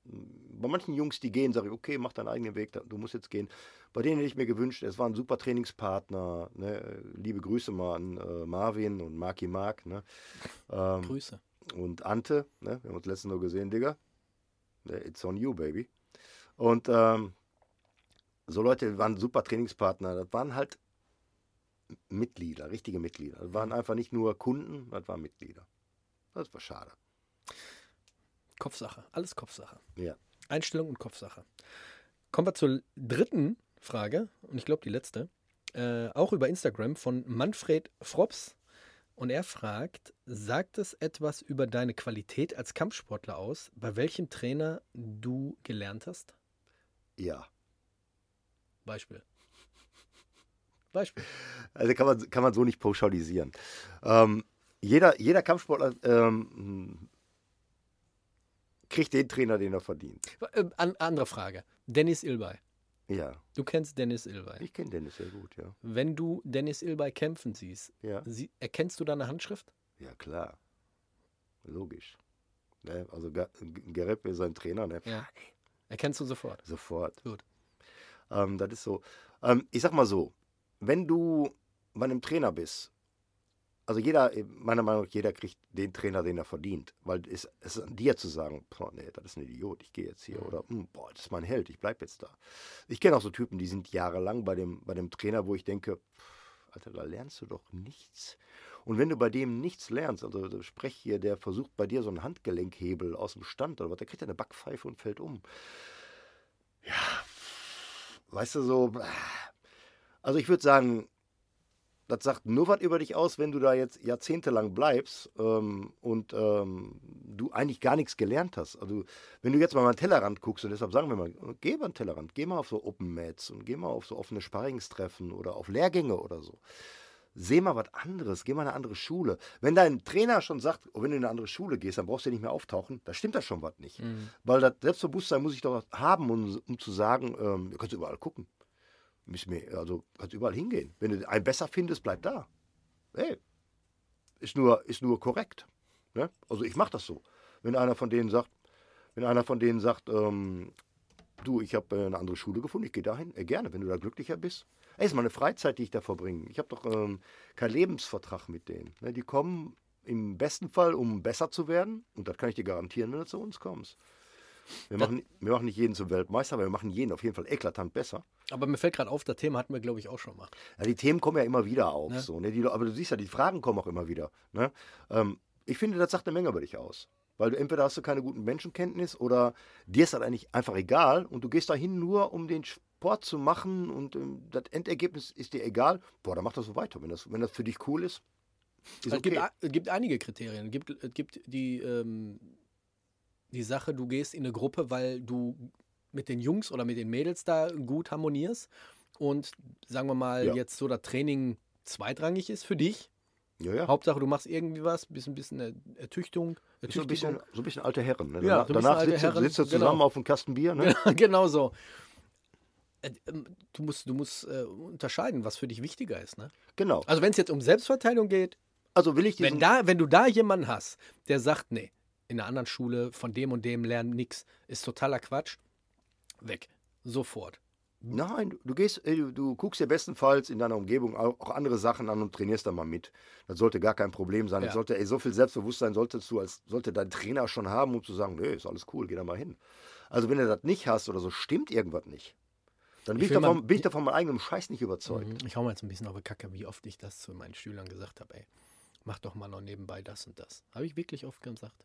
Bei manchen Jungs, die gehen, sage ich, okay, mach deinen eigenen Weg, du musst jetzt gehen. Bei denen hätte ich mir gewünscht, es waren super Trainingspartner. Ne? Liebe Grüße mal an äh, Marvin und Marky Mark. Ne? Ähm, Grüße. und Ante, ne? wir haben uns letztens noch gesehen, Digga. It's on you, baby. Und ähm, so Leute waren super Trainingspartner. Das waren halt Mitglieder, richtige Mitglieder. Das waren einfach nicht nur Kunden, das waren Mitglieder. Das war schade. Kopfsache. Alles Kopfsache. Ja. Einstellung und Kopfsache. Kommen wir zur dritten Frage und ich glaube die letzte. Äh, auch über Instagram von Manfred Frops. Und er fragt, sagt es etwas über deine Qualität als Kampfsportler aus, bei welchem Trainer du gelernt hast? Ja. Beispiel. Beispiel. Also kann man, kann man so nicht pauschalisieren. Ähm, jeder, jeder Kampfsportler ähm, kriegt den Trainer, den er verdient. Äh, an, andere Frage. Dennis Ilbay. Ja, Du kennst Dennis Ilbay. ich kenne Dennis sehr gut, ja. Wenn du Dennis Ilbay kämpfen siehst, Ja, sie, erkennst du deine Handschrift? ja klar. Logisch. Ne? Also Gerep ist sein Trainer, ne? Ja. Erkennst du sofort. Sofort. Gut. Ähm, das ist so. Ähm, ich sag mal so, wenn du bei einem Trainer bist, also jeder, meiner Meinung nach, jeder kriegt den Trainer, den er verdient. Weil es, es ist an dir zu sagen, boah, nee, das ist ein Idiot, ich gehe jetzt hier. Oder, hm, boah, das ist mein Held, ich bleib jetzt da. Ich kenne auch so Typen, die sind jahrelang bei dem, bei dem Trainer, wo ich denke, Alter, da lernst du doch nichts. Und wenn du bei dem nichts lernst, also also sprech hier, der versucht bei dir so einen Handgelenkhebel aus dem Stand oder was, der kriegt ja eine Backpfeife und fällt um. Ja, weißt du, so. Also ich würde sagen, das sagt nur was über dich aus, wenn du da jetzt jahrzehntelang bleibst ähm, und ähm, du eigentlich gar nichts gelernt hast. Also wenn du jetzt mal mal einen Tellerrand guckst und deshalb sagen wir mal, geh mal einen Tellerrand, geh mal auf so Open Mats und geh mal auf so offene Sparringstreffen oder auf Lehrgänge oder so. Seh mal was anderes, geh mal in eine andere Schule. Wenn dein Trainer schon sagt, oh, wenn du in eine andere Schule gehst, dann brauchst du ja nicht mehr auftauchen, da stimmt das schon was nicht. Weil das Selbstbewusstsein muss ich doch haben, um, um zu sagen, ähm, du kannst überall gucken. Wir- Also kannst überall hingehen. Wenn du einen besser findest, bleib da. Hey, ist nur, ist nur korrekt. Ne? Also ich mache das so. Wenn einer von denen sagt, wenn einer von denen sagt, ähm, du, ich habe eine andere Schule gefunden, ich gehe dahin, äh, gerne, wenn du da glücklicher bist. Ey, ist meine Freizeit, die ich da verbringe. Ich habe doch ähm, keinen Lebensvertrag mit denen. Ne? Die kommen im besten Fall, um besser zu werden. Und das kann ich dir garantieren, wenn du zu uns kommst. Wir machen, wir machen nicht jeden zum Weltmeister, aber wir machen jeden auf jeden Fall eklatant besser. Aber mir fällt gerade auf, das Thema hatten wir, glaube ich, auch schon mal. Ja, die Themen kommen ja immer wieder auf. Ne? So, ne? die, aber du siehst ja, die Fragen kommen auch immer wieder. Ne? Ähm, ich finde, das sagt eine Menge über dich aus. Weil du entweder hast du keine guten Menschenkenntnis oder dir ist das eigentlich einfach egal und du gehst dahin nur, um den, Sport zu machen und ähm, das Endergebnis ist dir egal, boah, dann mach das so weiter. Wenn das, wenn das für dich cool ist, ist Es gibt, okay. a- es gibt einige Kriterien. Es gibt, es gibt die, ähm, die Sache, du gehst in eine Gruppe, weil du mit den Jungs oder mit den Mädels da gut harmonierst und sagen wir mal Ja. jetzt so das Training zweitrangig ist für dich. Ja, ja. Hauptsache, du machst irgendwie was, bist ein bisschen Er- Ertüchtung. So ein bisschen, so ein bisschen alte Herren. Ne? Ja, Danach, sitzt, du- Herren, sitzt du genau. zusammen auf einem Kasten Bier. Ne? genau so. Äh, ähm, Du musst, du musst äh, unterscheiden, was für dich wichtiger ist. Ne? Genau. Also wenn es jetzt um Selbstverteidigung geht, Also will ich wenn, da, wenn du da jemanden hast, der sagt, nee, in einer anderen Schule von dem und dem lernen nix, ist totaler Quatsch, weg. Sofort. Nein, du- gehst, du, guckst dir bestenfalls in deiner Umgebung auch, andere Sachen an und trainierst da mal mit. Das sollte gar kein Problem sein. Ja. sollte, ey, so viel Selbstbewusstsein solltest du als sollte dein Trainer schon haben, um zu sagen, nee, ist alles cool, geh da mal hin. Also wenn du das nicht hast oder so, stimmt irgendwas nicht. Dann bin Ich ich, will mal- davon, bin ich davon meinem eigenen Scheiß nicht überzeugt. Mhm. Ich hau mal jetzt ein bisschen auf die Kacke, wie oft ich das zu meinen Schülern gesagt habe, ey, mach doch mal noch nebenbei das und das. Habe ich wirklich oft gesagt.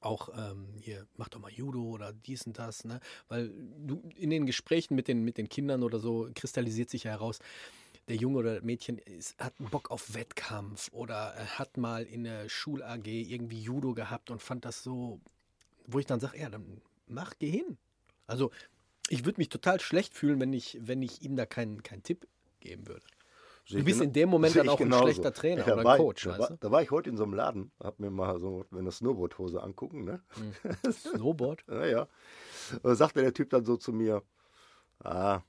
Auch ähm, hier, mach doch mal Judo oder dies und das, ne? Weil du in den Gesprächen mit den, mit den Kindern oder so kristallisiert sich ja heraus, der Junge oder das Mädchen ist, hat Bock auf Wettkampf oder hat mal in der Schul-AG irgendwie Judo gehabt und fand das so, wo ich dann sage, ja, dann mach, geh hin. Also ich würde mich total schlecht fühlen, wenn ich, wenn ich ihm da keinen keinen Tipp geben würde. Du bist gena- in dem Moment dann auch ein schlechter Trainer da oder war ein ich- Coach, Da weißt war, du? da war ich heute in so einem Laden, hab mir mal so eine Snowboardhose angucken, ne? Snowboard? Ja, ja. Und da sagte der Typ dann so zu mir, ah,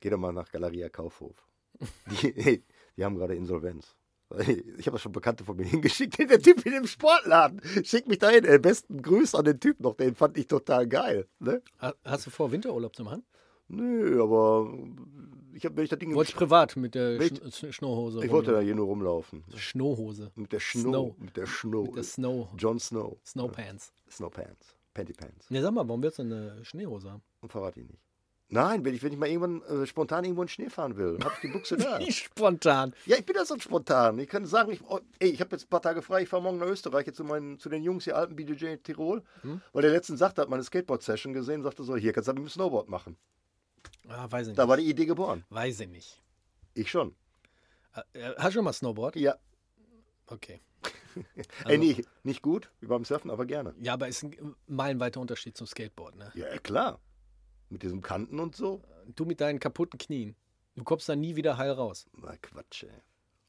geh doch mal nach Galeria Kaufhof. Die, die haben gerade Insolvenz. Ich habe das schon Bekannte von mir hingeschickt, der Typ in dem Sportladen. Schick mich dahin. Ey, besten Grüß an den Typ noch, den fand ich total geil. Ne? Ha- Hast du vor, Winterurlaub zu machen? Nö, aber ich habe, das Ding Wollte ich privat mit der Welch- Schn Schn- Schnauhose. ich wollte da hier nur rumlaufen. Schnauhose. Mit der Snow. Snow. Mit der Snow. Mit der Snow. John Snow. Snowpants. Snowpants. Pantypants. Ne, sag mal, warum willst du eine Schneehose haben? Und verrate ich nicht. Nein, wenn ich, wenn ich mal irgendwann äh, spontan irgendwo in den Schnee fahren will, habe ich die Buchse da. Wie spontan. Ja, ich bin das so spontan. Ich kann sagen, ich, oh, ey, ich habe jetzt ein paar Tage frei, ich fahre morgen nach Österreich jetzt zu, meinen, zu den Jungs hier Alpen BDJ Tirol, Hm? weil der letzten sagte, hat meine Skateboard-Session gesehen, sagte so, hier kannst du mit dem Snowboard machen. Ah, weiß ich nicht. Da war die Idee geboren. Weiß ich nicht. Ich schon. Äh, Hast du schon mal Snowboard? Ja. Okay. ey, nee, nicht gut, wie beim Surfen, aber gerne. Ja, aber ist ein meilenweiter Unterschied zum Skateboard, ne? Ja, klar. Mit diesem Kanten und so. Du mit deinen kaputten Knien. Du kommst da nie wieder heil raus. Na Quatsch, ey.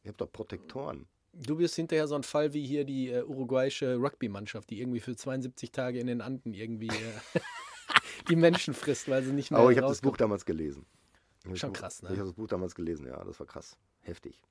Ihr habt doch Protektoren. Du bist hinterher so ein Fall wie hier die äh, uruguayische Rugby-Mannschaft, die irgendwie für 72 Tage in den Anden irgendwie äh, die Menschen frisst, weil sie nicht mehr Aber ich habe das Buch damals gelesen. Schon Buch- krass, ne? Ich habe das Buch damals gelesen, ja, das war krass. Heftig.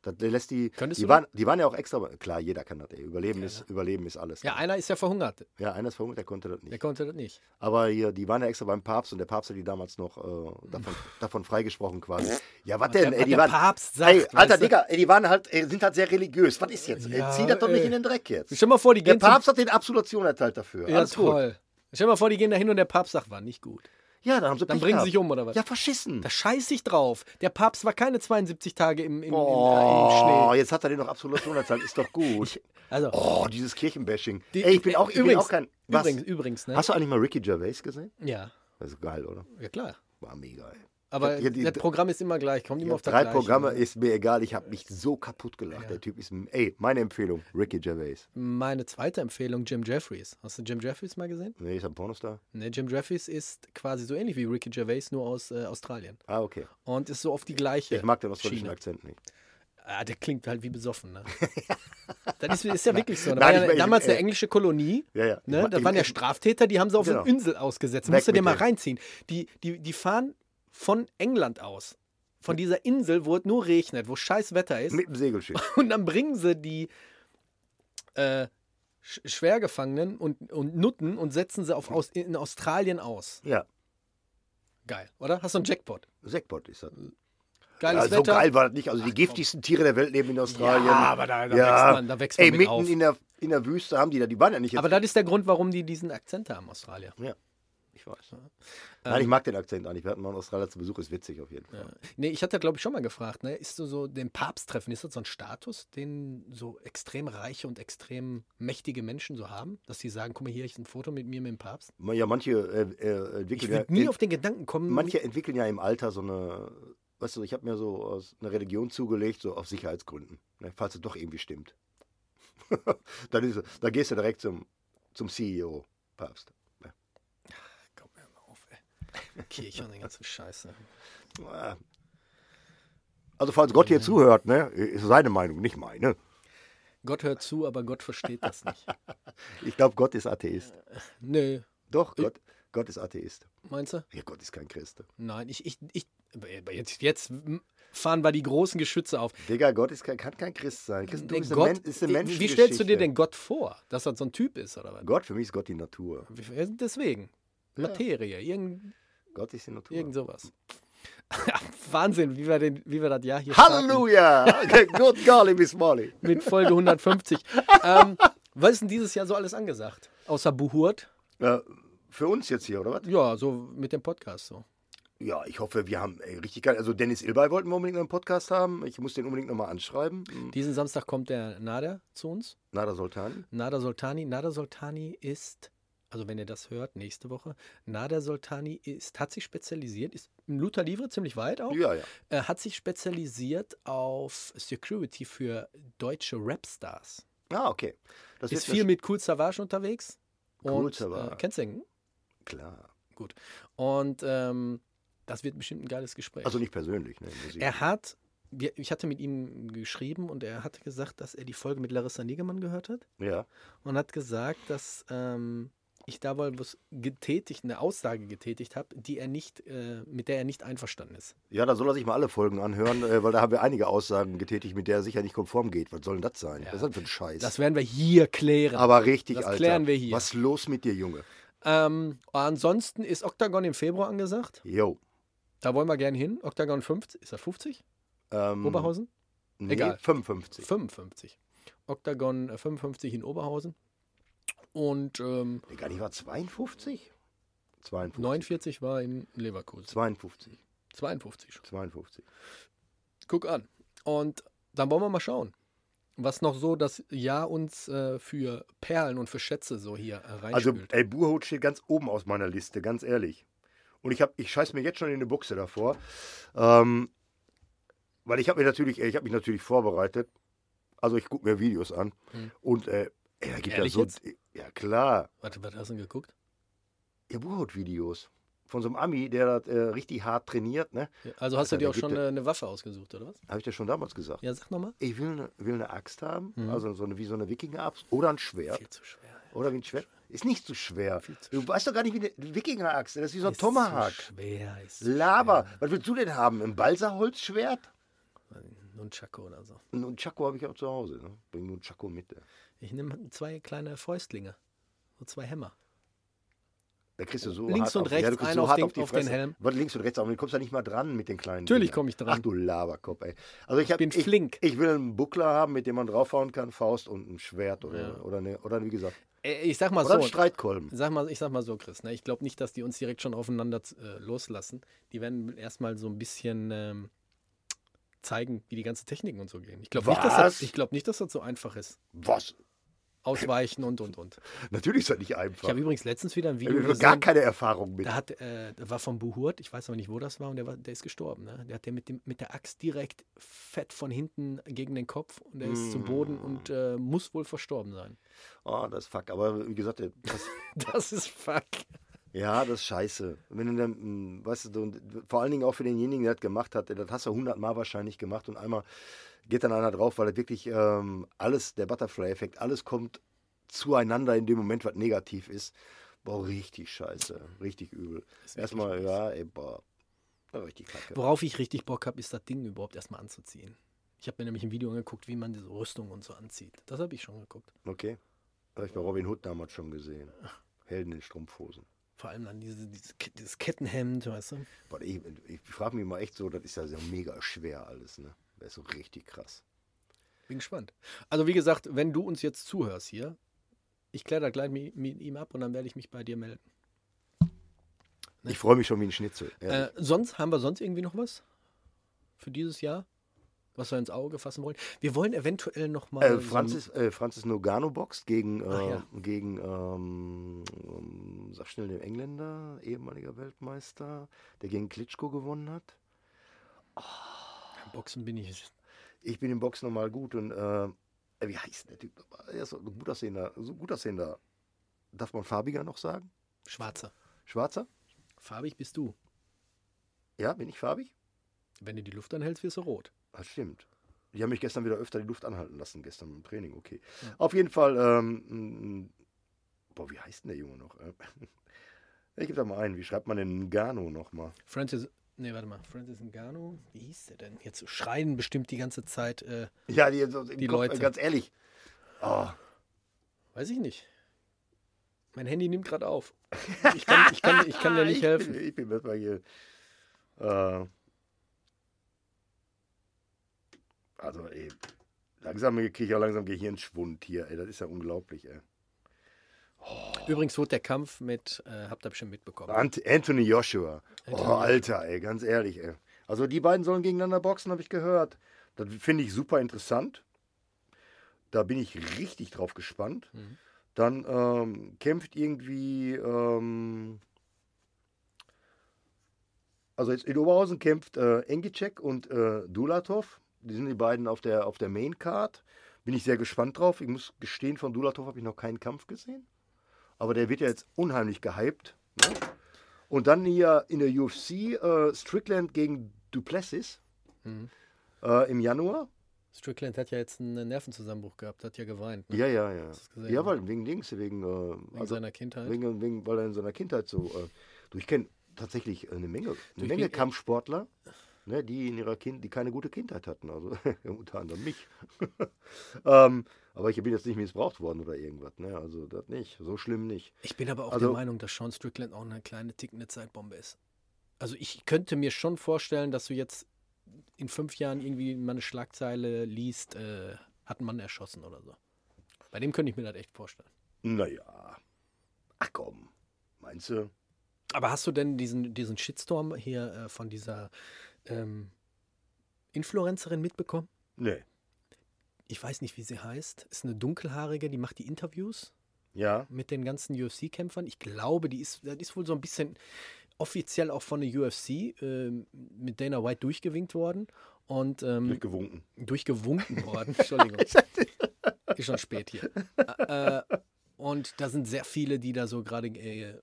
Das lässt die, Könntest die, du waren, die waren ja auch extra, klar, jeder kann das, ey. Überleben, Ja, ist, ne? Überleben ist alles. Ja, einer ist ja verhungert. Ja, einer ist verhungert, der konnte das Der nicht. konnte das nicht. Aber hier, die waren ja extra beim Papst und der Papst hat die damals noch äh, davon, davon freigesprochen quasi. Ja, was denn? der- ey, die der waren, Papst sagt, ey, Alter? Digga, ey, die waren halt, sind halt sehr religiös. Was ist jetzt? Ja, ey, zieh das doch nicht in den Dreck jetzt. Stell mal vor, die Der gehen zum- Papst hat den Absolution erteilt dafür. Ja, Alles gut. Stell mal vor, die gehen da hin und der Papst sagt, war nicht gut. Ja, dann haben sie Dann Pech bringen sie sich um, oder was? Ja, verschissen. Da scheiß ich drauf. Der Papst war keine 72 Tage im, im, im, Oh, im Schnee. jetzt hat er den noch Absolution erteilt. Ist doch gut. Also, Oh, dieses Kirchenbashing. die- Ey, ich bin auch, ich bin übrigens, auch kein. Was? übrigens, übrigens, ne? Hast du eigentlich mal Ricky Gervais gesehen? Ja, Das ist geil, oder? ja klar. War mega, ey. Aber Ja, die- das Programm ist immer gleich, kommt Ich immer auf das drei Gleiche. Programme, ne? ist mir egal. Ich habe mich so kaputt gelacht. Ja. Der Typ ist. Ey, meine Empfehlung: Ricky Gervais. Meine zweite Empfehlung, Jim Jeffries. Hast du Jim Jeffries mal gesehen? Nee, ist ein Pornostar? Ne, Jim Jeffries ist quasi so ähnlich wie Ricky Gervais, nur aus äh, Australien. Ah, okay. Und ist so auf die gleiche Ich mag den australischen. Akzent nicht. Ah, der klingt halt wie besoffen, ne? das ist, ist ja wirklich so. Da Nein, war ich ja mein- ich- damals eine äh, englische Kolonie. Ja, ja. Ne? Ich- ich- waren ja ich- Straftäter, die haben sie auf Genau. eine Insel ausgesetzt. Musst du dir mal reinziehen. Die, die, die fahren von England aus. Von dieser Insel, wo es nur regnet, wo scheiß Wetter ist. Mit dem Segelschiff. Und dann bringen sie die äh, Sch Schwergefangenen und, und Nutten und setzen sie auf aus in Australien aus. Ja. Geil, oder? Hast du einen Jackpot? Sackpot ist das. Geiles Ja, so Wetter. geil war das nicht. Also die Ach, giftigsten Tiere der Welt leben in Australien. Ja, aber da, da Ja. wächst man, da wächst man Ey, mit mitten auf. in der, in der Wüste haben die da. Die waren ja nicht. Aber das ist der Grund, warum die diesen Akzent haben, Australier. Ja. Ich weiß. Nein, Ähm, ich mag den Akzent eigentlich. Wir hatten mal einen Australier zu Besuch, ist witzig auf jeden Fall. Ja. Nee, ich hatte, glaube ich, schon mal gefragt, ne? Ist so, so den Papst treffen, ist das so ein Status, den so extrem reiche und extrem mächtige Menschen so haben? Dass sie sagen, guck mal hier, ich ein Foto mit mir mit dem Papst? Ja, manche äh, äh, Ich entwickeln ja, würde nie in- auf den Gedanken kommen. manche entwickeln ja im Alter so eine, weißt du, ich habe mir so aus einer Religion zugelegt, so auf Sicherheitsgründen, ne, falls es doch irgendwie stimmt. dann, ist, dann gehst du direkt zum, zum CEO, Papst. Komm, hör mal auf, ey. Kirche und den ganzen Scheiße. Ah. Also falls Gott hier zuhört, ne, ist seine Meinung, nicht meine. Gott hört zu, aber Gott versteht das nicht. Ich glaube, Gott ist Atheist. Nö, Doch, Gott, Gott ist Atheist. meinst du? Ja, Gott ist kein Christ. Nein, ich, ich, ich, jetzt, jetzt fahren wir die großen Geschütze auf. Digga, Gott ist kein, kann kein Christ sein. Christentum Der ist eine, Gott, Men ist eine wie Menschengeschichte. stellst du dir denn Gott vor? Dass das so ein Typ ist, oder was? Gott, für mich ist Gott die Natur. Wie- Deswegen. Ja. Materie, irgend, Gott ist die Natur. irgend sowas. Wahnsinn, wie wir, den, wie wir das Jahr hier. Halleluja! Good golly, Miss Molly. Mit Folge 150. ähm, was ist denn dieses Jahr so alles angesagt? Außer Buhurt? Äh, für uns jetzt hier, oder was? Ja, so mit dem Podcast so. Ja, ich hoffe, wir haben ey, richtig geil. Also Dennis Ilbay wollten wir unbedingt einen Podcast haben. Ich muss den unbedingt nochmal anschreiben. Hm, Diesen Samstag kommt der Nader zu uns. Nada Soltani. Nader Soltani. Nader Soltani ist, also wenn ihr das hört, nächste Woche, Nader Soltani ist, hat sich spezialisiert, ist im Luther Livre ziemlich weit auch, Ja, ja. äh, hat sich spezialisiert auf Security für deutsche Rapstars. Ah, okay. Das Ist viel mit Cool Savage unterwegs. Kool Und, Savas. Äh, kennst du ihn? Klar. Und ähm, das wird bestimmt ein geiles Gespräch. Also nicht persönlich, ne? Er hat, ich hatte mit ihm geschrieben und er hatte gesagt, dass er die Folge mit Larissa Niggemann gehört hat Ja. und hat gesagt, dass ähm, ich da wohl was getätigt, eine Aussage getätigt habe, die er nicht, äh, mit der er nicht einverstanden ist. Ja, da soll er sich mal alle Folgen anhören, äh, weil da haben wir einige Aussagen getätigt, mit der er sicher nicht konform geht. Was soll denn das sein? Was ist das für ein Scheiß? Das werden wir hier klären. Aber richtig, Das Alter. klären wir hier. Was ist los mit dir, Junge? ähm, ansonsten ist Octagon im Februar angesagt. Jo. Da wollen wir gerne hin. Octagon 50, ist das 50? Ähm, Oberhausen? Nee, Egal. 55. 55. Octagon äh, 55 in Oberhausen. Und ähm, Nee, gar nicht war 52? 52. 49 war in Leverkusen. 52. 52 schon. 52. Guck an. Und dann wollen wir mal schauen, was noch so das Jahr uns äh, für Perlen und für Schätze so hier äh, Also, ey, Buhut steht ganz oben aus meiner Liste, ganz ehrlich. Und ich, hab, ich scheiß mir jetzt schon in eine Buchse davor. Ähm, weil ich habe mir natürlich, ey, ich habe mich natürlich vorbereitet. Also ich gucke mir Videos an. Hm. Und äh, da gibt ja so. jetzt? Ja, klar. Warte, was hast du denn geguckt? Ja, Buhut-Videos. Von so einem Ami, der das äh, richtig hart trainiert, ne? Ja, Also hast du Alter, dir da auch schon äh, eine Waffe ausgesucht, oder was? Habe ich dir schon damals gesagt. Ja, sag nochmal. Ich will eine, will eine Axt haben, Mhm. also so eine, wie so eine Wikinger-Axt oder ein Schwert. Viel zu schwer. Oder wie ein Schwert. Ist nicht zu schwer. Zu Du weißt doch gar nicht, wie eine Wikinger-Axt ist. Das ist wie so ein Ist Tomahawk. Zu schwer, ist Laber. schwer. Was willst du denn haben? Ein Balsaholzschwert? Nunchaku oder so. Ein Chaco habe ich auch zu Hause. Ne? Bring nur ein Chaco mit. ey. Ich nehme zwei kleine Fäustlinge. So zwei Hämmer. Da kriegst du so Links hart und auf, rechts, ja, du einen so auf den- auf, auf den. Helm. Warte, links und rechts, aber du kommst da nicht mal dran mit den kleinen Natürlich komme ich dran. Ach du Laberkopf, ey. Also ich, hab, bin ich, flink. Ich will einen Buckler haben, mit dem man draufhauen kann, Faust und ein Schwert oder, Ja. oder, eine, oder wie gesagt. Äh, Ich sag mal Oder ein so. Streitkolben. Sag mal, ich sag mal so, Chris, ne? ich glaube nicht, dass die uns direkt schon aufeinander äh, loslassen. Die werden erstmal so ein bisschen ähm, zeigen, wie die ganzen Techniken und so gehen. Ich glaube nicht, dass das, ich glaub nicht, dass das so einfach ist. Was? Ausweichen und und und. Natürlich ist das nicht Ich einfach. habe übrigens letztens wieder ein Ich Video habe gar keine Erfahrung mit. Da hat, äh, war von Buhurt, ich weiß aber nicht, wo das war, und der, war, der ist gestorben. Ne? Der hat der mit, dem, mit der Axt direkt fett von hinten gegen den Kopf und der ist zu Boden Mm. und äh, muss wohl verstorben sein. Oh, das ist fuck. Aber wie gesagt, das, Das ist fuck. ja, das ist scheiße. Wenn du dann, mm, weißt du, vor allen Dingen auch für denjenigen, der das gemacht hat, das hast du hundertmal wahrscheinlich gemacht und einmal geht dann einer drauf, weil das wirklich ähm, alles, der Butterfly-Effekt, alles kommt zueinander in dem Moment, was negativ ist. Boah, richtig scheiße. Richtig übel. Erstmal, scheiße. ja, ey, boah. Richtig kacke. Worauf ich richtig Bock habe, ist das Ding überhaupt erstmal anzuziehen. Ich habe mir nämlich ein Video angeguckt, wie man diese Rüstung und so anzieht. Das habe ich schon geguckt. Okay. Habe ich bei Robin Hood damals schon gesehen. Helden in Strumpfhosen. Vor allem dann diese, dieses, dieses Kettenhemd, weißt du? Boah, ich ich frage mich mal echt so, das ist ja so mega schwer alles, ne? Ist so richtig krass. Bin gespannt. Also wie gesagt, wenn du uns jetzt zuhörst hier, ich kläre da gleich mit, ihm ab und dann werde ich mich bei dir melden. Ich freue mich schon wie ein Schnitzel. Äh, sonst haben wir sonst irgendwie noch was für dieses Jahr, was wir ins Auge fassen wollen? Wir wollen eventuell noch mal Äh, so- Francis, äh, Francis Nogano boxt gegen, ja. gegen ähm, ähm, sag schnell den Engländer, ehemaliger Weltmeister, der gegen Klitschko gewonnen hat. Boxen bin ich. Ich bin im Boxen normal gut und äh, wie heißt der Typ? Er ist so ein gut aussehender, so ein gut aussehender. Darf man farbiger noch sagen? Schwarzer. Schwarzer? Farbig bist du. Ja, bin ich farbig? Wenn du die Luft anhältst, wirst du rot. Das stimmt. Die haben mich gestern wieder öfter die Luft anhalten lassen, gestern im Training, okay. Auf jeden Fall, ähm, m- boah, wie heißt denn der Junge noch? Äh, Ich gebe da mal ein, wie schreibt man denn Ngannou nochmal? Francis, nee, warte mal, Francis Ngannou, wie hieß der denn? Jetzt schreien bestimmt die ganze Zeit, äh, Ja, die, Die Kopf, Leute. äh, Ganz ehrlich. Oh, weiß ich nicht. Mein Handy nimmt gerade auf. Ich kann, ich kann, ich kann dir nicht ich helfen. Ich bin erstmal hier. Äh, also, ey, langsam kriege ich auch langsam Gehirnschwund hier, ey. Das ist ja unglaublich, ey. Übrigens wurde der Kampf mit, äh, habt ihr bestimmt mitbekommen. Ant Anthony Joshua. Anthony oh. Alter, ey, ganz ehrlich, ey. Also die beiden sollen gegeneinander boxen, habe ich gehört. Das finde ich super interessant. Da bin ich richtig drauf gespannt. Mhm. Dann ähm, kämpft irgendwie, ähm, also jetzt in Oberhausen kämpft äh, Engicek und äh, Dulatov. Die sind die beiden auf der, auf der Main Card. Bin ich sehr gespannt drauf. Ich muss gestehen, von Dulatov habe ich noch keinen Kampf gesehen. Aber der wird ja jetzt unheimlich gehypt. Ne? Und dann hier in der UFC äh, Strickland gegen Duplessis Mhm. äh, im Januar. Strickland hat ja jetzt einen Nervenzusammenbruch gehabt, hat ja geweint. Ne? Ja, ja, ja. Ja, weil wegen Dings, wegen, äh, Wegen also, seiner Kindheit. wegen, wegen, weil er in seiner Kindheit so. Äh, du, ich kenne tatsächlich eine Menge, eine Menge bin- Kampfsportler, ne, die in ihrer Kind, die keine gute Kindheit hatten. Also unter anderem mich. ähm, aber ich bin jetzt nicht missbraucht worden oder irgendwas. Ne? Also das nicht. So schlimm nicht. Ich bin aber auch Also- der Meinung, dass Sean Strickland auch eine kleine tickende Zeitbombe ist. Also ich könnte mir schon vorstellen, dass du jetzt in fünf Jahren irgendwie mal eine Schlagzeile liest, äh, hat ein Mann erschossen oder so. Bei dem könnte ich mir das echt vorstellen. Naja. Ach komm. Meinst du? Aber hast du denn diesen, diesen Shitstorm hier äh, von dieser ähm, Influencerin mitbekommen? Nee. Ich weiß nicht, wie sie heißt. Ist eine dunkelhaarige, die macht die Interviews Ja. mit den ganzen UFC-Kämpfern. Ich glaube, die ist, die ist wohl so ein bisschen offiziell auch von der UFC ähm, mit Dana White durchgewinkt worden und ähm, Durchgewunken. durchgewunken worden. Entschuldigung. Ist schon spät hier. Äh, und da sind sehr viele, die da so gerade äh,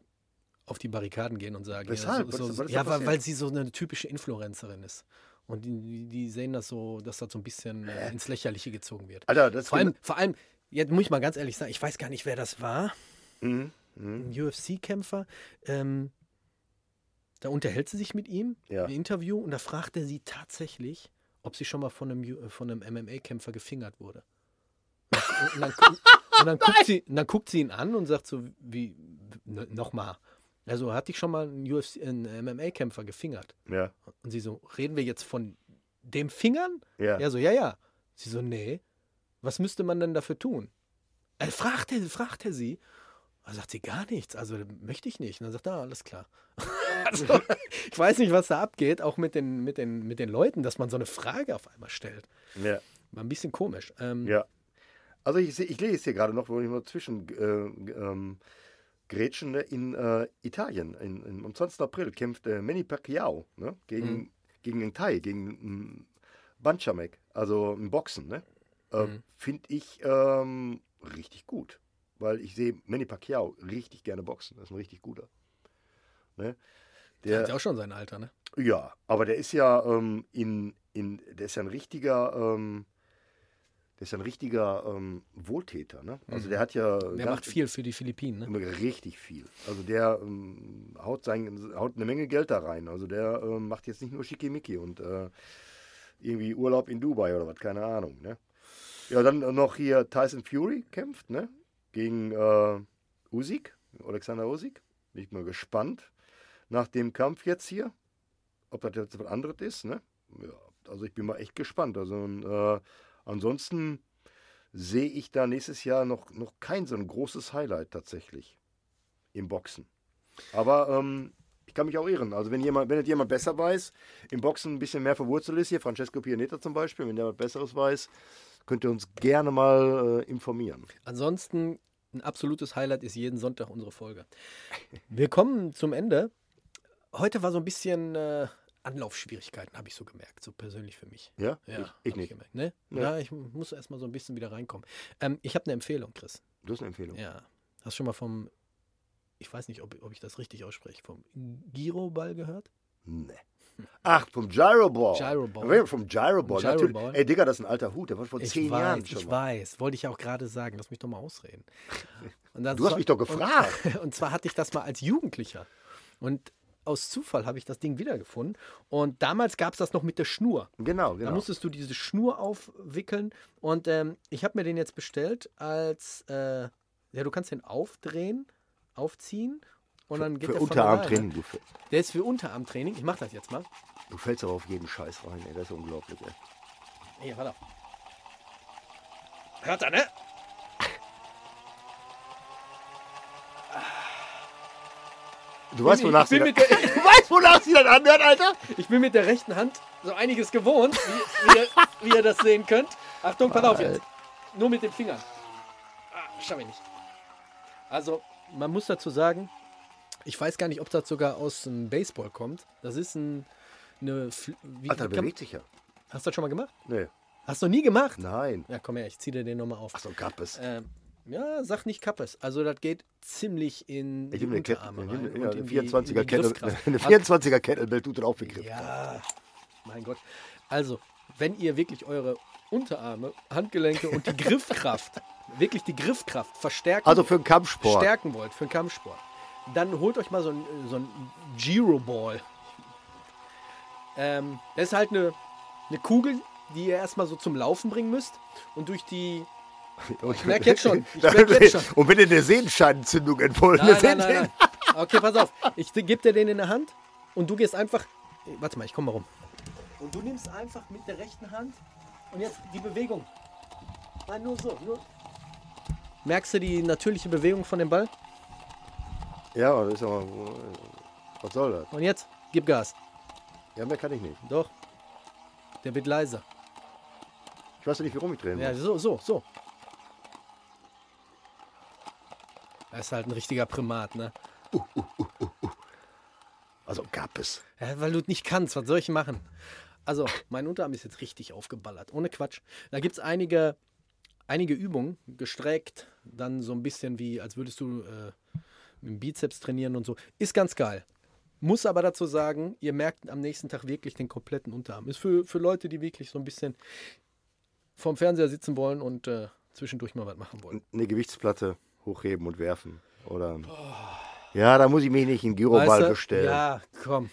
auf die Barrikaden gehen und sagen, Weshalb? ja, so, so, ja weil, weil sie so eine typische Influencerin ist. Und die, die sehen das so, dass das so ein bisschen äh, ins Lächerliche gezogen wird. Alter, das Vor allem, vor allem, jetzt muss ich mal ganz ehrlich sagen, ich weiß gar nicht, wer das war. Mhm. Mhm. Ein UFC-Kämpfer. Ähm, da unterhält sie sich mit ihm Ja. im Interview und da fragt er sie tatsächlich, ob sie schon mal von einem, U- von einem MMA-Kämpfer gefingert wurde. Und, und, dann, und, dann guckt sie, und dann guckt sie ihn an und sagt so, wie, nochmal. Also hat dich schon mal ein, UFC, ein MMA-Kämpfer gefingert? Ja. Und sie so, reden wir jetzt von dem Fingern? Ja. Er so, ja, ja. Sie so, nee. Was müsste man denn dafür tun? Er fragt er, fragt er sie. Da sagt sie gar nichts. Also möchte ich nicht. Und dann sagt er, ah, alles klar. also, ich weiß nicht, was da abgeht, auch mit den, mit, den, mit den Leuten, dass man so eine Frage auf einmal stellt. ja. War ein bisschen komisch. Ähm, Ja. Also ich, ich lese hier gerade noch, wo ich mal zwischen äh, ähm, Gretchen ne, in äh, Italien. In, in, am 20. April kämpft äh, Manny Pacquiao ne, gegen, Mhm. gegen einen Thai, gegen Banchamek, also ein Boxen. Ne? Äh, Mhm. Finde ich ähm, richtig gut. Weil ich sehe Manny Pacquiao richtig gerne boxen. Das ist ein richtig guter. Ne? Der Der, hat ja auch schon sein Alter, ne? ja, aber der ist ja ähm, in, in, der ist ja ein richtiger, ähm, der ist ja ein richtiger ähm, Wohltäter, ne? Also der hat ja Mhm. Der macht viel für die Philippinen, ne? richtig viel. Also der ähm, haut, sein, haut eine Menge Geld da rein. Also der ähm, macht jetzt nicht nur Schickimicki und äh, irgendwie Urlaub in Dubai oder was, keine Ahnung, ne? Ja, dann noch hier Tyson Fury kämpft, ne? Gegen äh, Usyk, Alexander Usyk. Bin ich mal gespannt nach dem Kampf jetzt hier, ob das jetzt was anderes ist, ne? Ja, also ich bin mal echt gespannt. Also äh, ansonsten sehe ich da nächstes Jahr noch, noch kein so ein großes Highlight tatsächlich im Boxen. Aber ähm, Ich kann mich auch irren. Also wenn jemand, wenn jemand besser weiß, im Boxen ein bisschen mehr verwurzelt ist, hier Francesco Pianeta zum Beispiel, wenn der was Besseres weiß, könnt ihr uns gerne mal äh, informieren. Ansonsten ein absolutes Highlight ist jeden Sonntag unsere Folge. Wir kommen zum Ende. Heute war so ein bisschen äh, Anlaufschwierigkeiten, habe ich so gemerkt, so persönlich für mich. Ja? Ja, ich, ich nicht. Gemerkt, ne? Nee. Ja, ich muss erst mal so ein bisschen wieder reinkommen. Ähm, ich habe eine Empfehlung, Chris. Du hast eine Empfehlung. Ja. Hast du schon mal vom, ich weiß nicht, ob, ob ich das richtig ausspreche, vom Giro-Ball gehört? Nee. Ach, vom Gyroball. Gyroball. Vom Gyroball. Natürlich. Ey, Digga, das ist ein alter Hut. Der war vor Ich zehn weiß, Jahren schon ich mal. weiß. Wollte ich ja auch gerade sagen. Lass mich doch mal ausreden. Du hast zwar- mich doch gefragt. Und, und zwar hatte ich das mal als Jugendlicher. Und aus Zufall habe ich das Ding wiedergefunden. Und damals gab es das noch mit der Schnur. Genau, Da genau. musstest du diese Schnur aufwickeln. Und ähm, ich habe mir den jetzt bestellt als, äh, ja, du kannst den aufdrehen, aufziehen. Und dann geht Für alleine. Unterarmtraining. Du, Der ist für Unterarmtraining. Ich mache das jetzt mal. du fällst aber auf jeden Scheiß rein, ey. Das ist unglaublich, ey. Hier, warte. Hört er, ne? Du weißt, wonach sie der- Du weißt, wonach sie das anhört, Alter? Ich bin mit der rechten Hand so einiges gewohnt, wie, wie, ihr, wie ihr das sehen könnt. Achtung, pass auf jetzt. Nur mit den Fingern. Ah, schaffe ich nicht. Also, man muss dazu sagen, ich weiß gar nicht, ob das sogar aus dem Baseball kommt. Das ist ein, eine. Wie, Alter, bewegt sich ja. hast du das schon mal gemacht? Nee. Hast du nie gemacht? Nein. Ja, komm her, ich zieh dir den nochmal auf. Achso, gab es. Ähm, ja, sag nicht Kappes. Also, das geht ziemlich in Ich die eine Unterarme ich rein. ja, in eine die- in 24er die Kettle, eine 24er Kettlebell tut für Griff. Ja, mein Gott. Also, wenn ihr wirklich eure Unterarme, Handgelenke und die Griffkraft, wirklich die Griffkraft verstärken, Also für einen Kampfsport. stärken wollt für den Kampfsport, dann holt euch mal so ein, so ein Giro-Ball. Ähm, das ist halt eine, eine Kugel, die ihr erstmal so zum Laufen bringen müsst und durch die Ich merk jetzt schon, ich merk jetzt schon. Und wenn dir eine Sehenscheidenentzündung entwollen Nein, nein, nein, nein. Okay, pass auf. Ich gebe dir den in der Hand und du gehst einfach. Warte mal, ich komme mal rum. Und du nimmst einfach mit der rechten Hand und jetzt die Bewegung. Nein, nur so. Nur. Merkst du die natürliche Bewegung von dem Ball? Ja, das ist aber. Was soll das? Und jetzt gib Gas. Ja, mehr kann ich nicht. Doch. Der wird leiser. Ich weiß ja nicht, wie rum ich drehen Ja, muss. so, so, so. Er ist halt ein richtiger Primat, ne? Also gab es. Ja, weil du nicht kannst, was soll ich machen? Also, mein Unterarm ist jetzt richtig aufgeballert, ohne Quatsch. Da gibt es einige, einige Übungen, gestreckt, dann so ein bisschen wie, als würdest du äh, mit dem Bizeps trainieren und so. Ist ganz geil. Muss aber dazu sagen, ihr merkt am nächsten Tag wirklich den kompletten Unterarm. Ist für, für Leute, die wirklich so ein bisschen vorm Fernseher sitzen wollen und äh, zwischendurch mal was machen wollen. Eine Gewichtsplatte hochheben und werfen. Oder. Ja, da muss ich mich nicht in Gyroball Weißt du? bestellen. Ja, komm.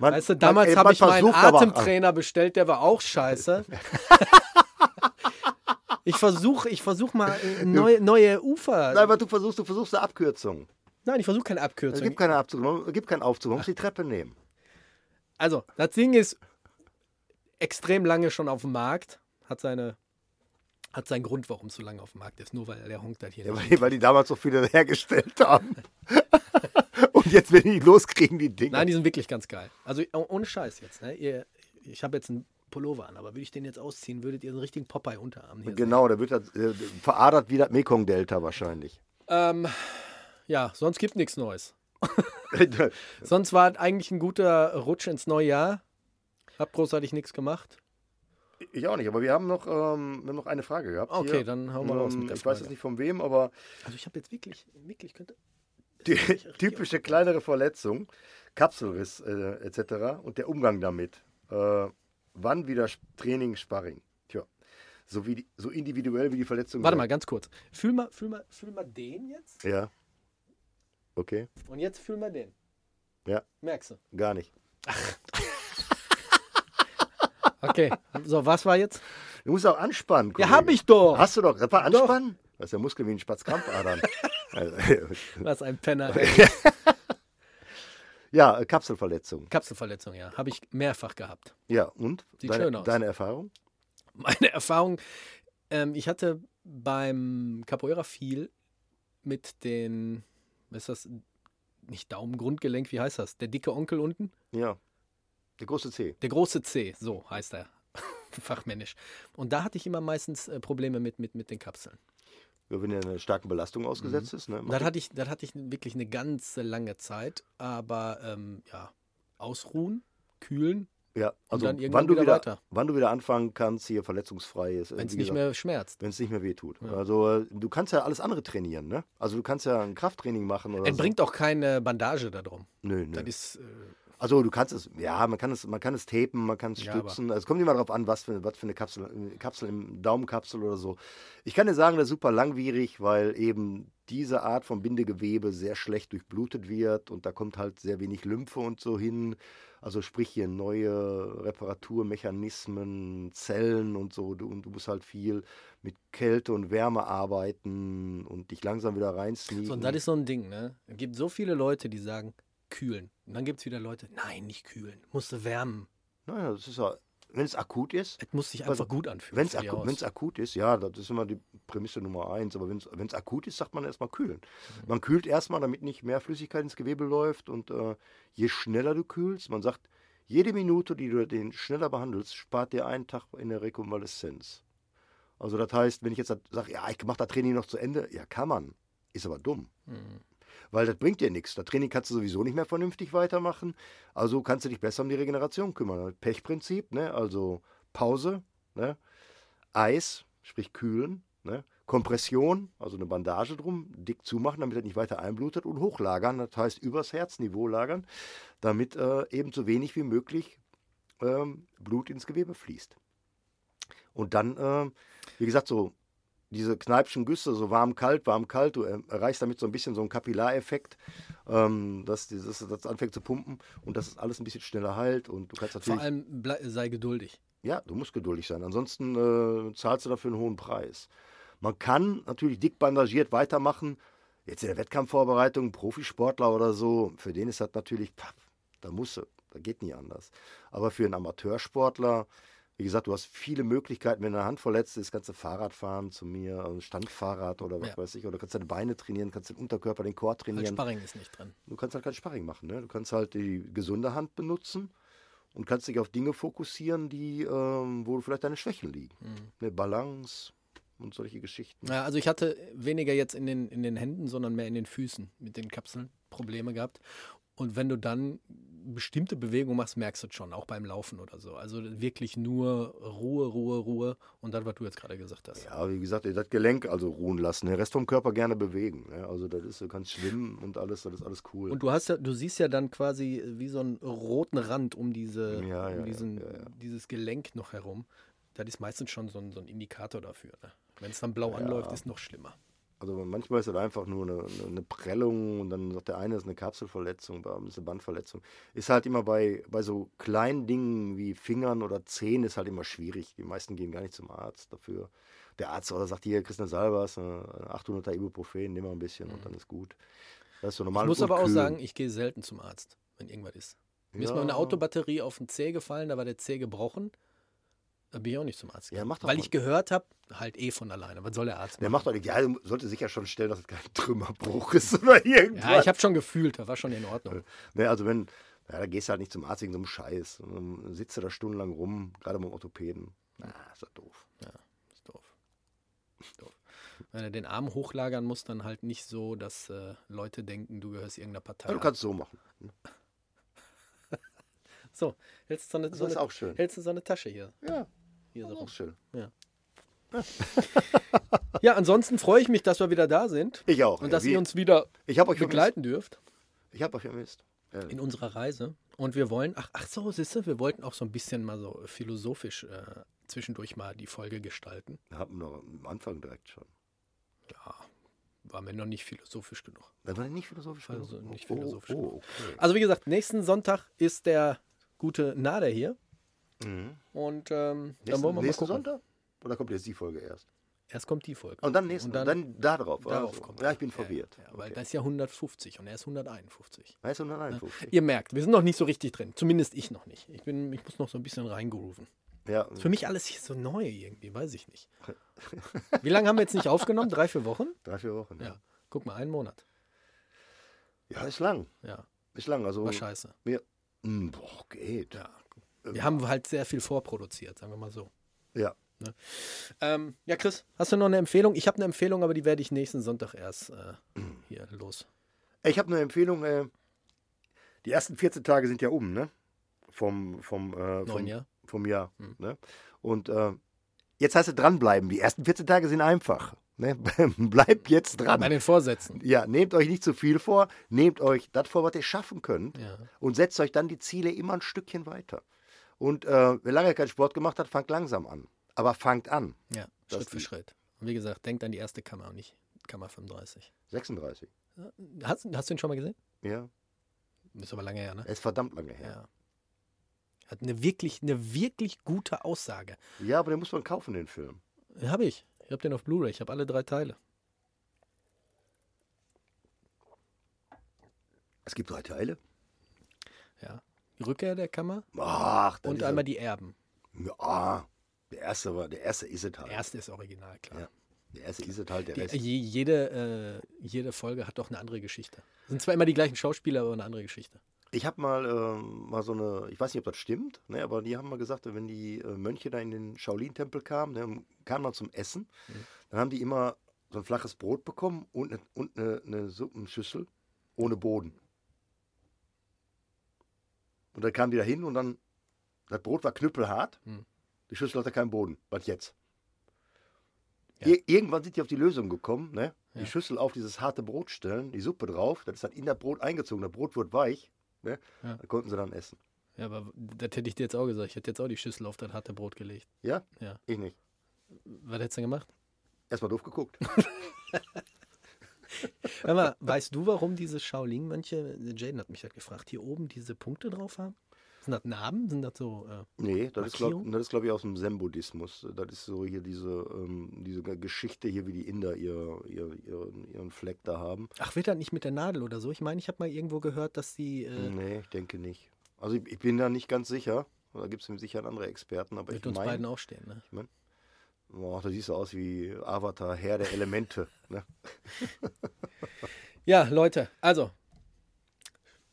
Man- Weißt du, damals habe ich meinen Atemtrainer bestellt, der war auch scheiße. ich versuche ich versuch mal äh, neue, neue Ufer. Nein, aber du versuchst, du versuchst eine Abkürzung. Nein, ich versuche keine Es Abkürzung. gibt keine Abzug, es gibt keinen Aufzug, man muss die Treppe nehmen. Also, das Ding ist extrem lange schon auf dem Markt. Hat seine. Hat seinen Grund, warum es so lange auf dem Markt ist. Nur weil der honkt halt hier Ja, nicht. weil, die, weil die damals so viele hergestellt haben. Und jetzt, wenn die nicht loskriegen, die Dinger. Nein, die sind wirklich ganz geil. Also oh- ohne Scheiß jetzt. Ne? Ihr, ich habe jetzt einen Pullover an, aber würde ich den jetzt ausziehen, würdet ihr so einen richtigen Popeye-Unterarm hier genau, da wird das äh, veradert wie das Mekong-Delta wahrscheinlich. Ähm, ja, sonst gibt nichts Neues. Sonst war es eigentlich ein guter Rutsch ins neue Jahr. Hab großartig nichts gemacht. Ich auch nicht, aber wir haben noch, ähm, wir haben noch eine Frage gehabt. Okay, hier. dann hauen wir raus mit der Ich weiß Frage. jetzt nicht von wem, aber Also ich habe jetzt wirklich, wirklich könnte. typische kleinere Verletzung, Kapselriss äh, etc. und der Umgang damit. Äh, wann wieder Training, Sparring? Tja, so, wie die, so individuell wie die Verletzung. Warte sei. mal, ganz kurz. Fühl mal, fühl mal, fühl mal den jetzt Ja. Okay, und jetzt fühl mal den. Ja. Merkst du? gar nicht. Okay. So, was war jetzt? Du musst auch anspannen. Ja, Kollege. hab ich doch. Hast du doch. Das war Doch. anspannen? Das ist ja Muskel wie ein Spatzkrampfadern. Also, Was ein Penner. Ja, Kapselverletzung. Kapselverletzung, ja. Habe ich mehrfach gehabt. Ja, und? Sieht deine, schön aus. Deine Erfahrung? Meine Erfahrung, ähm, ich hatte beim Capoeira viel mit den, was ist das, nicht Daumengrundgelenk, wie heißt das? Der dicke Onkel unten? Ja. Der große C. Der große C, so heißt er. Fachmännisch. Und da hatte ich immer meistens äh, Probleme mit, mit, mit den Kapseln. Ja, wenn er einer starken Belastung ausgesetzt ist. Ne? Und das hatte ich, das hatte ich wirklich eine ganze lange Zeit. Aber ähm, ja, ausruhen, kühlen, ja, also dann irgendwann wann du wieder wieder, weiter. wann du wieder anfangen kannst, hier verletzungsfrei ist. wenn es nicht mehr schmerzt. Wenn es nicht mehr wehtut. Ja. Also äh, du kannst ja alles andere trainieren, ne? Also du kannst ja ein Krafttraining machen oder Es so. bringt auch keine Bandage da drum. Nö, nö. Das ist, äh, Also du kannst es, ja, man kann es, man kann es tapen, man kann es Ja, stützen. Also es kommt immer darauf an, was für, was für eine Kapsel, Kapsel im Daumenkapsel oder so. Ich kann dir sagen, das ist super langwierig, weil eben diese Art von Bindegewebe sehr schlecht durchblutet wird und da kommt halt sehr wenig Lymphe und so hin. Also sprich hier neue Reparaturmechanismen, Zellen und so. Du, und du musst halt viel mit Kälte und Wärme arbeiten und dich langsam wieder reinsneaken. so, und das ist so ein Ding, ne? Es gibt so viele Leute, die sagen, kühlen. Und dann gibt es wieder Leute, nein, nicht kühlen. Musste wärmen. naja, das ist ja, wenn es akut ist, Es muss sich Also, einfach gut anfühlen. Wenn es wenn's akut ist, ja, das ist immer die Prämisse Nummer eins. Aber wenn es akut ist, sagt man erstmal kühlen. Mhm. Man kühlt erstmal, damit nicht mehr Flüssigkeit ins Gewebe läuft. Und äh, je schneller du kühlst, man sagt, jede Minute, die du den schneller behandelst, spart dir einen Tag in der Rekonvaleszenz. Also das heißt, wenn ich jetzt sage, ja, ich mache das Training noch zu Ende, ja, kann man. Ist aber dumm. Mhm. Weil das bringt dir nichts. Das Training kannst du sowieso nicht mehr vernünftig weitermachen. Also kannst du dich besser um die Regeneration kümmern. Pechprinzip, ne? also Pause, ne? Eis, sprich kühlen, ne? Kompression, also eine Bandage drum, dick zumachen, damit er nicht weiter einblutet und hochlagern, das heißt übers Herzniveau lagern, damit äh, eben so wenig wie möglich ähm, Blut ins Gewebe fließt. Und dann, äh, wie gesagt, so diese Kneipschen Güsse, so warm, kalt, warm, kalt, du er- erreichst damit so ein bisschen so einen Kapillareffekt, ähm, dass dieses, das anfängt zu pumpen und dass es alles ein bisschen schneller heilt und du kannst Vor natürlich, allem blei- sei geduldig. ja, du musst geduldig sein, ansonsten äh, zahlst du dafür einen hohen Preis. Man kann natürlich dick bandagiert weitermachen, jetzt in der Wettkampfvorbereitung, Profisportler oder so, für den ist das natürlich, da musst du, da geht nie anders. Aber für einen Amateursportler, wie gesagt, du hast viele Möglichkeiten, wenn deine Hand verletzt ist, kannst du Fahrrad fahren zu mir, also Standfahrrad oder was Ja. weiß ich, oder kannst deine Beine trainieren, kannst den Unterkörper, den Chor Weil trainieren. Sparring ist nicht drin. Du kannst halt kein Sparring machen. Ne? Du kannst halt die gesunde Hand benutzen und kannst dich auf Dinge fokussieren, die, ähm, wo vielleicht deine Schwächen liegen. Ne, Balance und solche Geschichten. Ja, also ich hatte weniger jetzt in den, in den Händen, sondern mehr in den Füßen mit den Kapseln Probleme gehabt. Und wenn du dann bestimmte Bewegungen machst, merkst du es schon, auch beim Laufen oder so. Also wirklich nur Ruhe, Ruhe, Ruhe und das, was du jetzt gerade gesagt hast. Ja, wie gesagt, das Gelenk also ruhen lassen. Den Rest vom Körper gerne bewegen. Ne? Also das ist, du kannst schwimmen und alles, das ist alles cool. Und du hast ja, du siehst ja dann quasi wie so einen roten Rand um diese, Ja, ja, um diesen, ja. dieses Gelenk noch herum. Das ist meistens schon so ein, so ein Indikator dafür. Ne? Wenn es dann blau anläuft, ist noch schlimmer. Also manchmal ist das einfach nur eine, eine, Prellung und dann sagt der eine, es ist eine Kapselverletzung, bei einem ist eine Bandverletzung. Ist halt immer bei, bei so kleinen Dingen wie Fingern oder Zehen ist halt immer schwierig. Die meisten gehen gar nicht zum Arzt dafür. Der Arzt oder sagt hier, kriegst eine Salbers, eine 800er Ibuprofen, nimm mal ein bisschen und dann ist gut. Das ist so normal. Ich muss aber auch sagen, ich gehe selten zum Arzt, wenn irgendwas ist. Mir ist mal eine Ja. Autobatterie auf den Zeh gefallen, da war der Zeh gebrochen. Da bin ich auch nicht zum Arzt Ja, gegangen. doch Weil mal. ich gehört habe, halt eh von alleine. Was soll der Arzt Der machen? macht doch nicht, ja, sollte sicher schon stellen, dass es kein Trümmerbruch ist oder irgendwas. Ja, ich habe schon gefühlt, da war schon in Ordnung. Ne, also wenn, ja, da gehst du halt nicht zum Arzt wegen so einem Scheiß. Und Dann sitzt du da stundenlang rum, gerade beim Orthopäden. Na, ist doch doof. Ist doof. Ist doof. Wenn er den Arm hochlagern muss, dann halt nicht so, dass äh, Leute denken, du gehörst irgendeiner Partei. Ja, du an. kannst es so machen. so, hältst du so eine, Das so eine, hältst du so eine Tasche hier. Ja, hier so auch schön. Ja, ansonsten freue ich mich, dass wir wieder da sind. Ich auch. Und dass Wie- ihr uns wieder ich habe euch begleiten dürft Vermisst. Ich habe euch vermisst. Ja. in unserer Reise. Und wir wollen, ach, ach so, siehst du, wir wollten auch so ein bisschen mal so philosophisch äh, zwischendurch mal die Folge gestalten. Haben wir noch am Anfang direkt schon. Ja, war mir noch nicht philosophisch genug. War nicht philosophisch. Also genug. nicht Oh, philosophisch Oh, genug. okay. Also wie gesagt, nächsten Sonntag ist der gute Nader hier. Mhm. Und ähm, dann Nächsten, wollen wir mal gucken. Sonntag? Oder kommt jetzt die Folge erst? Erst kommt die Folge. Und dann nächsten, Und dann- dann, da drauf. Darauf Also, kommt ja, er. ich bin verwirrt. Ja, weil okay. das ist ja 150 und er ist 151. Heißt 151. Ihr merkt, wir sind noch nicht so richtig drin. Zumindest ich noch nicht. Ich, bin, ich muss noch so ein bisschen reingrooven. Ja, Ist Für mich alles hier so neu irgendwie, weiß ich nicht. Wie lange haben wir jetzt nicht aufgenommen? Drei, vier Wochen? drei, vier Wochen. Ja. Guck mal, einen Monat. Ja, ist lang. Ja, Ist lang. Also, war scheiße. mir, Hm, boah, geht. Ja. Wir haben halt sehr viel vorproduziert, sagen wir mal so. Ja. Ähm, ja, Chris, hast du noch eine Empfehlung? Ich habe eine Empfehlung, aber die werde ich nächsten Sonntag erst äh, hier los. Ich habe eine Empfehlung. Äh, die ersten 14 Tage sind ja um, ne? Vom, vom, äh, vom, Jahr. vom Jahr. Hm. Ne? Und äh, jetzt heißt es dranbleiben. Die ersten 14 Tage sind einfach. Ne? Bleibt jetzt dran. Bei den Vorsätzen. Ja, nehmt euch nicht zu viel vor. Nehmt euch das vor, was ihr schaffen könnt. Ja. Und setzt euch dann die Ziele immer ein Stückchen weiter. Und äh, wer lange keinen Sport gemacht hat, fangt langsam an. Aber fangt an. Ja, Schritt für Schritt. Und wie gesagt, denkt an die erste Kammer und nicht Kammer 35. 36. Hast, hast du ihn schon mal gesehen? Ja, Ist aber lange her, ne? ist verdammt lange her. Ja. Hat eine wirklich, eine wirklich gute Aussage. Ja, aber den muss man kaufen, den Film. Habe ich. Ich habe den auf Blu-ray. Ich habe alle drei Teile. Es gibt drei Teile. Ja. Rückkehr der Kammer Ach, das und einmal die Erben. Ja, der erste war, der erste ist es halt. Der erste ist original, klar. Ja. Der erste ist es halt, der Die, Rest. jede, äh, jede Folge hat doch eine andere Geschichte. Sind zwar immer die gleichen Schauspieler, aber eine andere Geschichte. Ich habe mal, ähm, mal so eine, ich weiß nicht, ob das stimmt, ne, aber die haben mal gesagt, wenn die äh, Mönche da in den Shaolin-Tempel kamen, dann kamen man zum Essen, Mhm. dann haben die immer so ein flaches Brot bekommen und, ne, und eine, eine Suppenschüssel ohne Boden. Und dann kamen die da hin und dann, das Brot war knüppelhart, Mhm. die Schüssel hatte keinen Boden. Was jetzt? Ja. Ir irgendwann sind die auf die Lösung gekommen, ne? Ja. Die Schüssel auf dieses harte Brot stellen, die Suppe drauf, das ist dann in das Brot eingezogen, das Brot wird weich, ne? Ja. Da konnten sie dann essen. Ja, aber das hätte ich dir jetzt auch gesagt. Ich hätte jetzt auch die Schüssel auf das harte Brot gelegt. Ja? Ja. Ich nicht. Was hättest du denn gemacht? Erstmal doof geguckt. Mal, weißt du, warum diese Shaolin-Mönche, Jaden hat mich halt gefragt, hier oben diese Punkte drauf haben? Sind das Narben? Sind das so. Äh, Nee, das ist, glaub, Markierung? ist, glaube ich, aus dem Zen-Buddhismus. Das ist so hier diese, ähm, diese Geschichte hier, wie die Inder ihr, ihr, ihren, ihren Fleck da haben. ach, wird das nicht mit der Nadel oder so? Ich meine, ich habe mal irgendwo gehört, dass die. Äh, Nee, ich denke nicht. Also ich, ich bin da nicht ganz sicher. Da gibt es sicher andere Experten, aber Wird ich uns beiden meine, auch stehen, ne? Boah, da siehst du aus wie Avatar, Herr der Elemente. ne? Ja, Leute, also.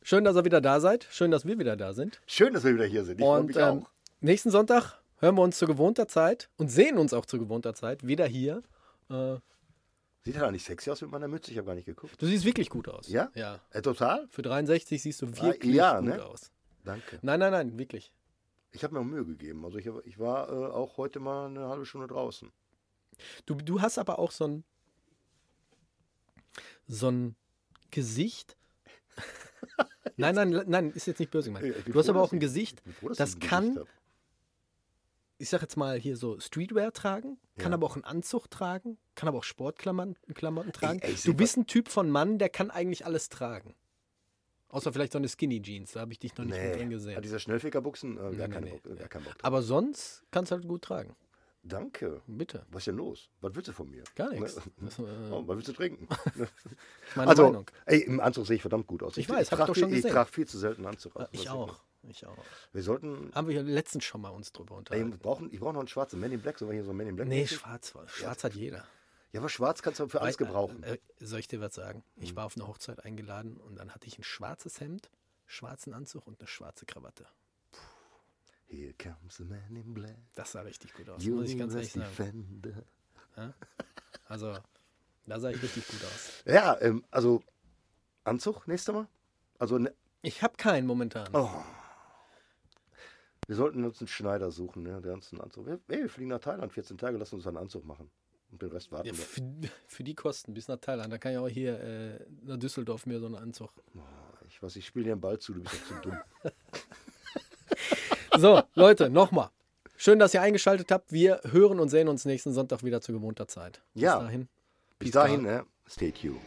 Schön, dass ihr wieder da seid. Schön, dass wir wieder da sind. Schön, dass wir wieder hier sind. Ich freue Und mich ähm, auch. nächsten Sonntag hören wir uns zu gewohnter Zeit und sehen uns auch zu gewohnter Zeit wieder hier. Äh, Sieht ja nicht sexy aus mit meiner Mütze, ich habe gar nicht geguckt. du siehst wirklich gut aus. Ja? Ja. Äh, total? Für 63 siehst du wirklich ja, gut ne? aus. Danke. Nein, nein, nein, wirklich. Ich habe mir auch Mühe gegeben. Also ich, ich war äh, auch heute mal eine halbe Stunde draußen. Du, du hast aber auch so ein, so ein Gesicht. nein, nein, nein, ist jetzt nicht böse gemeint. Du hast froh, aber dass auch ein ich- Gesicht, froh, das Gesicht kann, hab. ich sag jetzt mal hier so Streetwear tragen, kann Ja. aber auch einen Anzug tragen, kann aber auch Sportklamotten Klamotten tragen. ey, seh du bist ein Typ von Mann, der kann eigentlich alles tragen. Außer vielleicht so eine Skinny Jeans, da habe ich dich noch nicht mit drin Nee, gesehen. diese Schnellfickerbuchsen, äh, gar, Nee, nee, keine nee, Bock, nee. gar keinen Bock drauf. aber sonst kannst du halt gut tragen. Danke. Bitte. Was ist denn los? Was willst du von mir? Gar nichts. Ne? Das, äh, Oh, was willst du trinken? meine also, Meinung. ey, im Anzug sehe ich verdammt gut aus. Ich weiß, hab ich trage doch schon viel- Ich gesehen. trage viel zu selten Anzug. Also, Ich das auch. Ich auch. man. Wir sollten. Haben wir ja letztens schon mal uns drüber Ey, unterhalten. wir brauchen, ich brauche noch einen schwarzen Men in Black. Sollen wir hier so einen Men in Black? Nee, schwarz, schwarz hat jeder. Ja, aber schwarz kannst du für alles Weil, gebrauchen. Äh, äh, soll ich dir was sagen? Ich Mhm. war auf eine Hochzeit eingeladen und dann hatte ich ein schwarzes Hemd, schwarzen Anzug und eine schwarze Krawatte. Here comes the Man in Black. Das sah richtig gut aus, muss ich ganz ehrlich sagen. Defender. Also, da sah ich richtig gut aus. Ja, ähm, also Anzug nächstes Mal. Also ne, Ich habe keinen momentan. oh. wir sollten uns einen Schneider suchen, ne, der uns einen Anzug. Ey, wir fliegen nach Thailand 14 Tage, lass uns einen Anzug machen. Und den Rest warten Ja, wir. für, für die Kosten bis nach Thailand. Da kann ich auch hier äh, nach Düsseldorf mir so einen Anzug. Ich weiß, ich spiele dir einen Ball zu, du bist doch zu dumm. So, Leute, nochmal. Schön, dass ihr eingeschaltet habt. Wir hören und sehen uns nächsten Sonntag wieder zu gewohnter Zeit. Bis Ja. dahin. Bis dahin, ne, stay tuned.